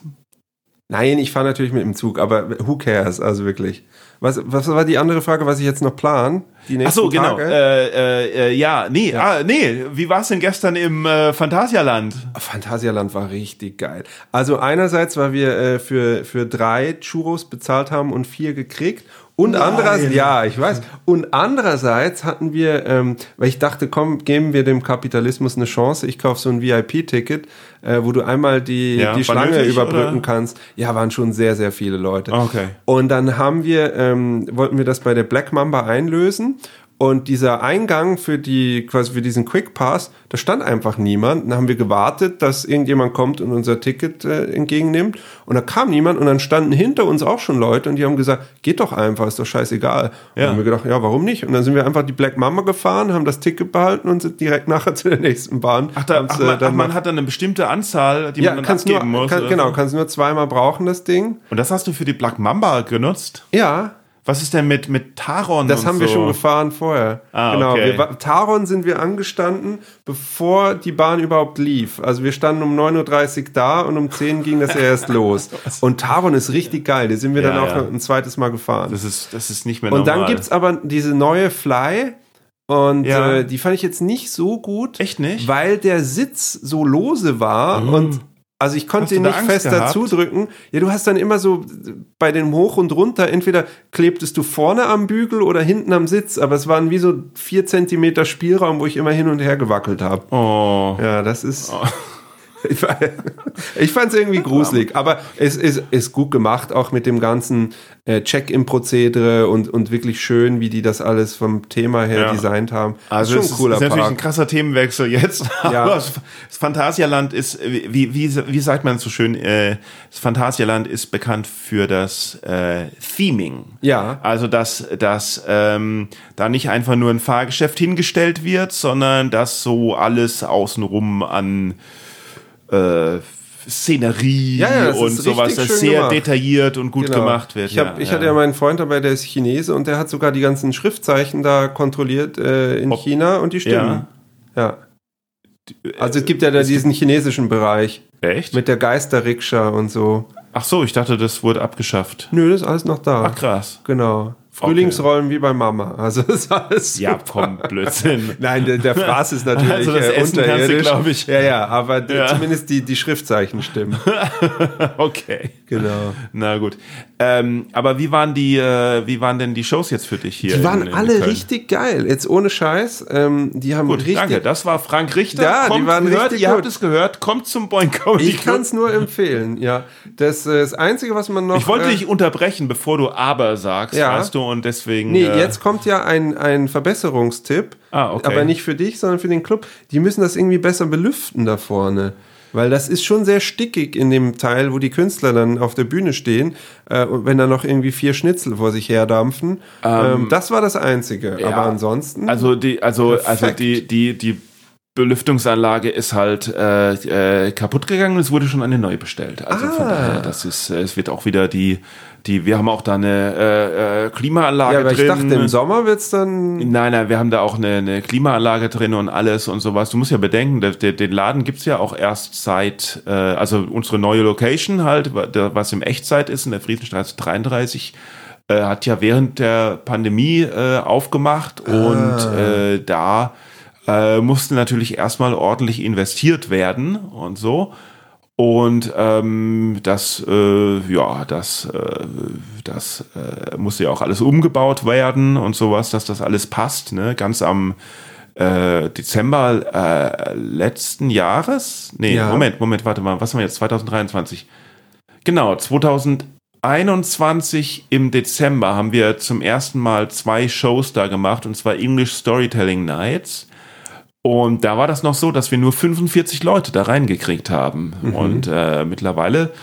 Nein, ich fahre natürlich mit dem Zug, aber who cares? Also wirklich. Was, was war die andere Frage, was ich jetzt noch plan? Die Ach so, genau. Äh, äh, äh, ja, nee, Ah, nee. Wie war's denn gestern im äh, Phantasialand? Phantasialand war richtig geil. Also einerseits, weil wir äh, für, für drei Churros bezahlt haben und vier gekriegt. Und andererseits, ja, ich weiß. Und andererseits hatten wir, ähm, weil ich dachte, komm, geben wir dem Kapitalismus eine Chance. Ich kaufe so ein VIP-Ticket, äh, wo du einmal die, Ja, die Schlange nötig, überbrücken oder? kannst. Ja, waren schon sehr, sehr viele Leute. Okay. Und dann haben wir, ähm, wollten wir das bei der Black Mamba einlösen. Und dieser Eingang für die, quasi für diesen Quick Pass, da stand einfach niemand. Dann haben wir gewartet, dass irgendjemand kommt und unser Ticket äh, entgegennimmt. Und da kam niemand und dann standen hinter uns auch schon Leute und die haben gesagt, geht doch einfach, ist doch scheißegal. Und Ja. dann haben wir gedacht, ja, warum nicht? Und dann sind wir einfach die Black Mamba gefahren, haben das Ticket behalten und sind direkt <laughs> nachher zu der nächsten Bahn. Ach, da, ach, äh, man, ach, dann man noch- hat dann eine bestimmte Anzahl, die ja, man dann kannst nur, abgeben muss. kann, genau, so. kannst nur zweimal brauchen, das Ding. Und das hast du für die Black Mamba genutzt? Ja, Was ist denn mit, mit Taron? Das und haben wir so? schon gefahren vorher. Ah, genau. okay. Wir, Taron sind wir angestanden, bevor die Bahn überhaupt lief. Also wir standen um 9.30 Uhr da und um 10 ging das <laughs> erst los. Und Taron ist richtig geil. Die sind wir Ja, dann auch ja. ein zweites Mal gefahren. Das ist, das ist nicht mehr und normal. dann gibt's aber diese neue Fly. Und Ja. äh, die fand ich jetzt nicht so gut. Echt nicht? Weil der Sitz so lose war und also ich konnte ihn nicht Angst fest gehabt? dazu drücken. Ja, du hast dann immer so bei den Hoch und runter, entweder klebtest du vorne am Bügel oder hinten am Sitz, aber es waren wie so vier Zentimeter Spielraum, wo ich immer hin und her gewackelt habe. Oh. Ja, das ist. Ich, ich fand es irgendwie gruselig, aber es ist, ist gut gemacht, auch mit dem ganzen äh, Check-in-Prozedere und, und wirklich schön, wie die das alles vom Thema her Ja. designt haben. Also Ist es ist, ist natürlich ein krasser Themenwechsel jetzt. <laughs> Ja. Aber das Phantasialand ist, wie, wie, wie sagt man so schön, äh, das Phantasialand ist bekannt für das äh, Theming. Ja. Also dass, dass ähm, da nicht einfach nur ein Fahrgeschäft hingestellt wird, sondern dass so alles außenrum an äh, Szenerie Ja, ja, und sowas das sehr gemacht. detailliert und gut Genau. gemacht wird. Ich, hab, ich hatte ja meinen Freund dabei, der ist Chinese und der hat sogar die ganzen Schriftzeichen da kontrolliert äh, in Ob- China und die stimmen. Ja. Also es gibt ja da diesen chinesischen Bereich Echt? mit der Geisterrikscha und so. Ach so, ich dachte, das wurde abgeschafft. Nö, das ist alles noch da. Ach krass. Genau. Frühlingsrollen wie bei Mama. Also das ist alles Ja, super. komm, Blödsinn. <laughs> Nein, der, der Fraß ist natürlich Also das äh, Essen unterirdisch. glaub ich. Ja, ja, aber Ja. zumindest die, die Schriftzeichen stimmen. <laughs> Okay. Genau. Na gut. Ähm, aber wie waren die, äh, wie waren denn die Shows jetzt für dich hier? Die waren in, in alle Köln? richtig geil. Jetzt ohne Scheiß. Ähm, die haben Gut, richtig. danke. Das war Frank Richter. Ja, die kommt, waren hört, richtig Ihr gut. habt es gehört. Kommt zum Boing Comedy Ich kann es nur empfehlen, ja. Das, äh, das Einzige, was man noch. Ich wollte äh, dich unterbrechen, bevor du aber sagst, Ja. weißt du, und deswegen. Nee, äh, jetzt kommt ja ein, ein Verbesserungstipp. Ah, okay. Aber nicht für dich, sondern für den Club. Die müssen das irgendwie besser belüften da vorne. Weil das ist schon sehr stickig in dem Teil, wo die Künstler dann auf der Bühne stehen, äh, und wenn da noch irgendwie vier Schnitzel vor sich herdampfen. Ähm, das war das Einzige. Aber ansonsten. Also die, also, also die, die, die Belüftungsanlage ist halt äh, äh, kaputt gegangen. Es wurde schon eine neue bestellt. Also von Ah. daher, das ist, es wird auch wieder die, die, wir haben auch da eine äh, äh, Klimaanlage ja, aber drin. ich dachte, im Sommer wird's dann. Nein, nein, wir haben da auch eine, eine Klimaanlage drin und alles und sowas. Du musst ja bedenken, der, den Laden gibt's ja auch erst seit, äh, also unsere neue Location halt, was im Echtzeit ist, in der Friedrichstraße 33, äh, hat ja während der Pandemie äh, aufgemacht und äh, da äh, musste natürlich erstmal ordentlich investiert werden und so. Und ähm, das, äh, ja, das, äh, das äh, musste ja auch alles umgebaut werden und sowas, dass das alles passt. Ne? Ganz am äh, Dezember äh, letzten Jahres. Nee, Ja. Moment, Moment, warte mal, was haben wir jetzt? 2023. Genau, 2021 im Dezember haben wir zum ersten Mal zwei Shows da gemacht, und zwar English Storytelling Nights. Und da war das noch so, dass wir nur 45 Leute da reingekriegt haben. Und äh, mittlerweile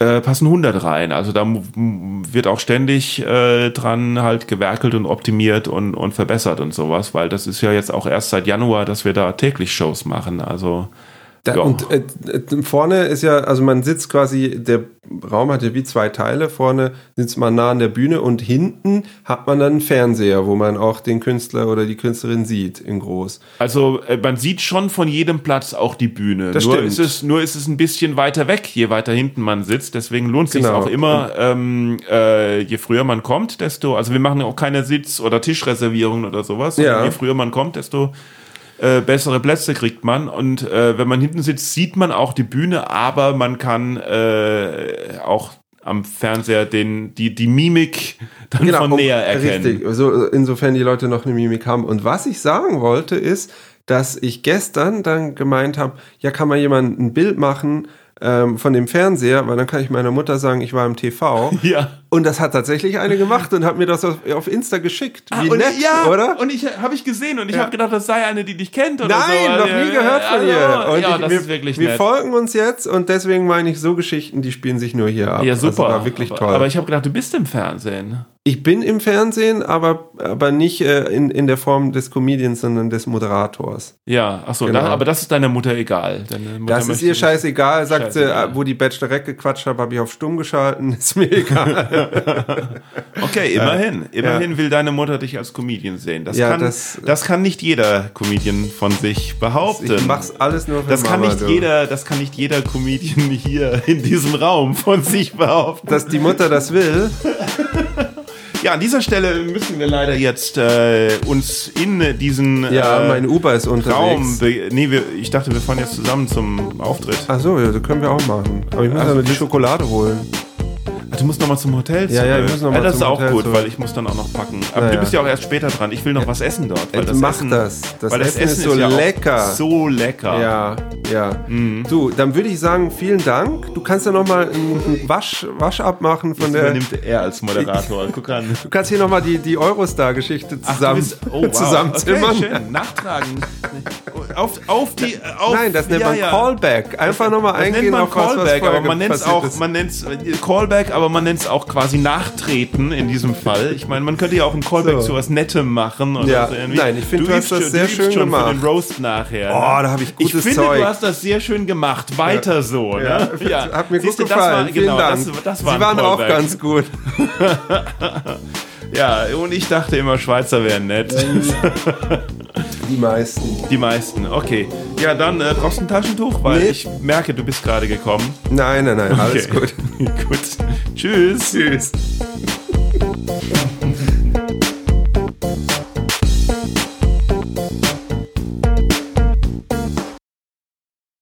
äh, passen 100 rein. Also da wird auch ständig äh, dran halt gewerkelt und optimiert und, und verbessert und sowas, weil das ist ja jetzt auch erst seit Januar, dass wir da täglich Shows machen. Also Da, Ja. Und äh, vorne ist ja, also man sitzt quasi, der Raum hat ja wie zwei Teile. Vorne sitzt man nah an der Bühne und hinten hat man dann einen Fernseher, wo man auch den Künstler oder die Künstlerin sieht in groß. Also äh, man sieht schon von jedem Platz auch die Bühne. Das nur stimmt. ist es nur ist es ein bisschen weiter weg, je weiter hinten man sitzt. Deswegen lohnt sich Genau. auch immer, ähm, äh, je früher man kommt, desto. Also wir machen auch keine Sitz- oder Tischreservierungen oder sowas. Ja. Je früher man kommt, desto äh, bessere Plätze kriegt man. Und äh, wenn man hinten sitzt, sieht man auch die Bühne, aber man kann äh, auch am Fernseher den die die Mimik dann von um- näher erkennen. Richtig, so, insofern die Leute noch eine Mimik haben. Und was ich sagen wollte, ist, dass ich gestern dann gemeint habe, ja, kann mal jemand ein Bild machen ähm, von dem Fernseher, weil dann kann ich meiner Mutter sagen, ich war im TV. <laughs> Ja. Und das hat tatsächlich eine gemacht und hat mir das auf, auf Insta geschickt. Wie Ah, nett, ja, oder? Und ich habe ich gesehen und ich Ja. habe gedacht, das sei eine, die dich kennt oder so. Nein, noch Ja, nie gehört von ihr. also, Und ja, ich, das wir, ist wirklich wir nett. folgen uns jetzt und deswegen meine ich, so Geschichten, die spielen sich nur hier ab. Ja, super. Also war wirklich aber, toll. Aber ich habe gedacht, du bist im Fernsehen. ich bin im Fernsehen, aber, aber nicht äh, in, in der Form des Comedians, sondern des Moderators. Ja, ach so, Genau. da, aber das ist deiner Mutter egal. Deine Mutter Das ist ihr scheißegal, sagt Scheißegal. sie, äh, wo die Bachelorette gequatscht habe, habe ich auf stumm geschalten, <laughs> ist mir egal. <laughs> Okay, immerhin. Immerhin will deine Mutter dich als Comedian sehen. Das, Ja, kann, das- das, kann nicht jeder Comedian von sich behaupten. ich mach's alles nur für das kann Mama, nicht du. jeder, das kann nicht jeder Comedian <laughs> hier in diesem Raum von sich behaupten. Dass die Mutter das will, <laughs> Ja, an dieser Stelle müssen wir leider jetzt äh, uns in diesen ja, äh, mein Uber ist Raum. unterwegs. Nee, wir, ich dachte, wir fahren jetzt zusammen zum Auftritt. Ach so, ja, das können wir auch machen. Aber ich muss Also also die Schokolade holen. Du musst noch mal zum Hotel zurück. Ja, ja, wir müssen noch mal das zum ist auch Hotel gut, zurück. weil ich muss dann auch noch packen. Aber Ja, du ja. bist ja auch erst später dran. Ich will noch was essen dort. Weil Jetzt das mach Essen, das. Das weil Essen ist so ja auch lecker. So lecker. Ja, ja. Mhm. Du, dann würde ich sagen, vielen Dank. Du kannst ja noch mal einen Wasch, Wasch abmachen von Das der. übernimmt er als Moderator. <laughs> Guck an. Du kannst hier noch mal die, die Eurostar-Geschichte Ach, du zusammen, bist- oh, wow. zusammenzimmern. Okay, schön. Nachtragen. Auf, auf die. Auf, Nein, das nennt ja, man ja. Callback. Einfach noch mal Das nennt eingehen man auf was, was Callback, vorher aber man nennt es passiert auch, ist. man nennt's äh, Callback, aber man nennt es auch quasi Nachtreten in diesem Fall. Ich meine, man könnte ja auch ein Callback So. zu was Nettem machen. Oder Ja, so irgendwie. nein, ich finde, du hast übst das schon- sehr du schön schon gemacht. Für den Roast nachher. Oh, ne? da habe ich Ich gutes finde, Zeug. du hast das sehr schön gemacht. Weiter so. Ne? Ja, <laughs> Hat mir Siehst du, gut das gefallen. War, Vielen genau, Dank. Das, das war Sie waren auch Callback. ganz gut. <laughs> Ja, und ich dachte immer, Schweizer wären nett. <laughs> Die meisten. Die meisten, okay. Ja, dann äh, brauchst du ein Taschentuch, weil Nee. ich merke, du bist gerade gekommen. Nein, nein, nein, alles Okay. gut. <laughs> gut. Tschüss. Tschüss.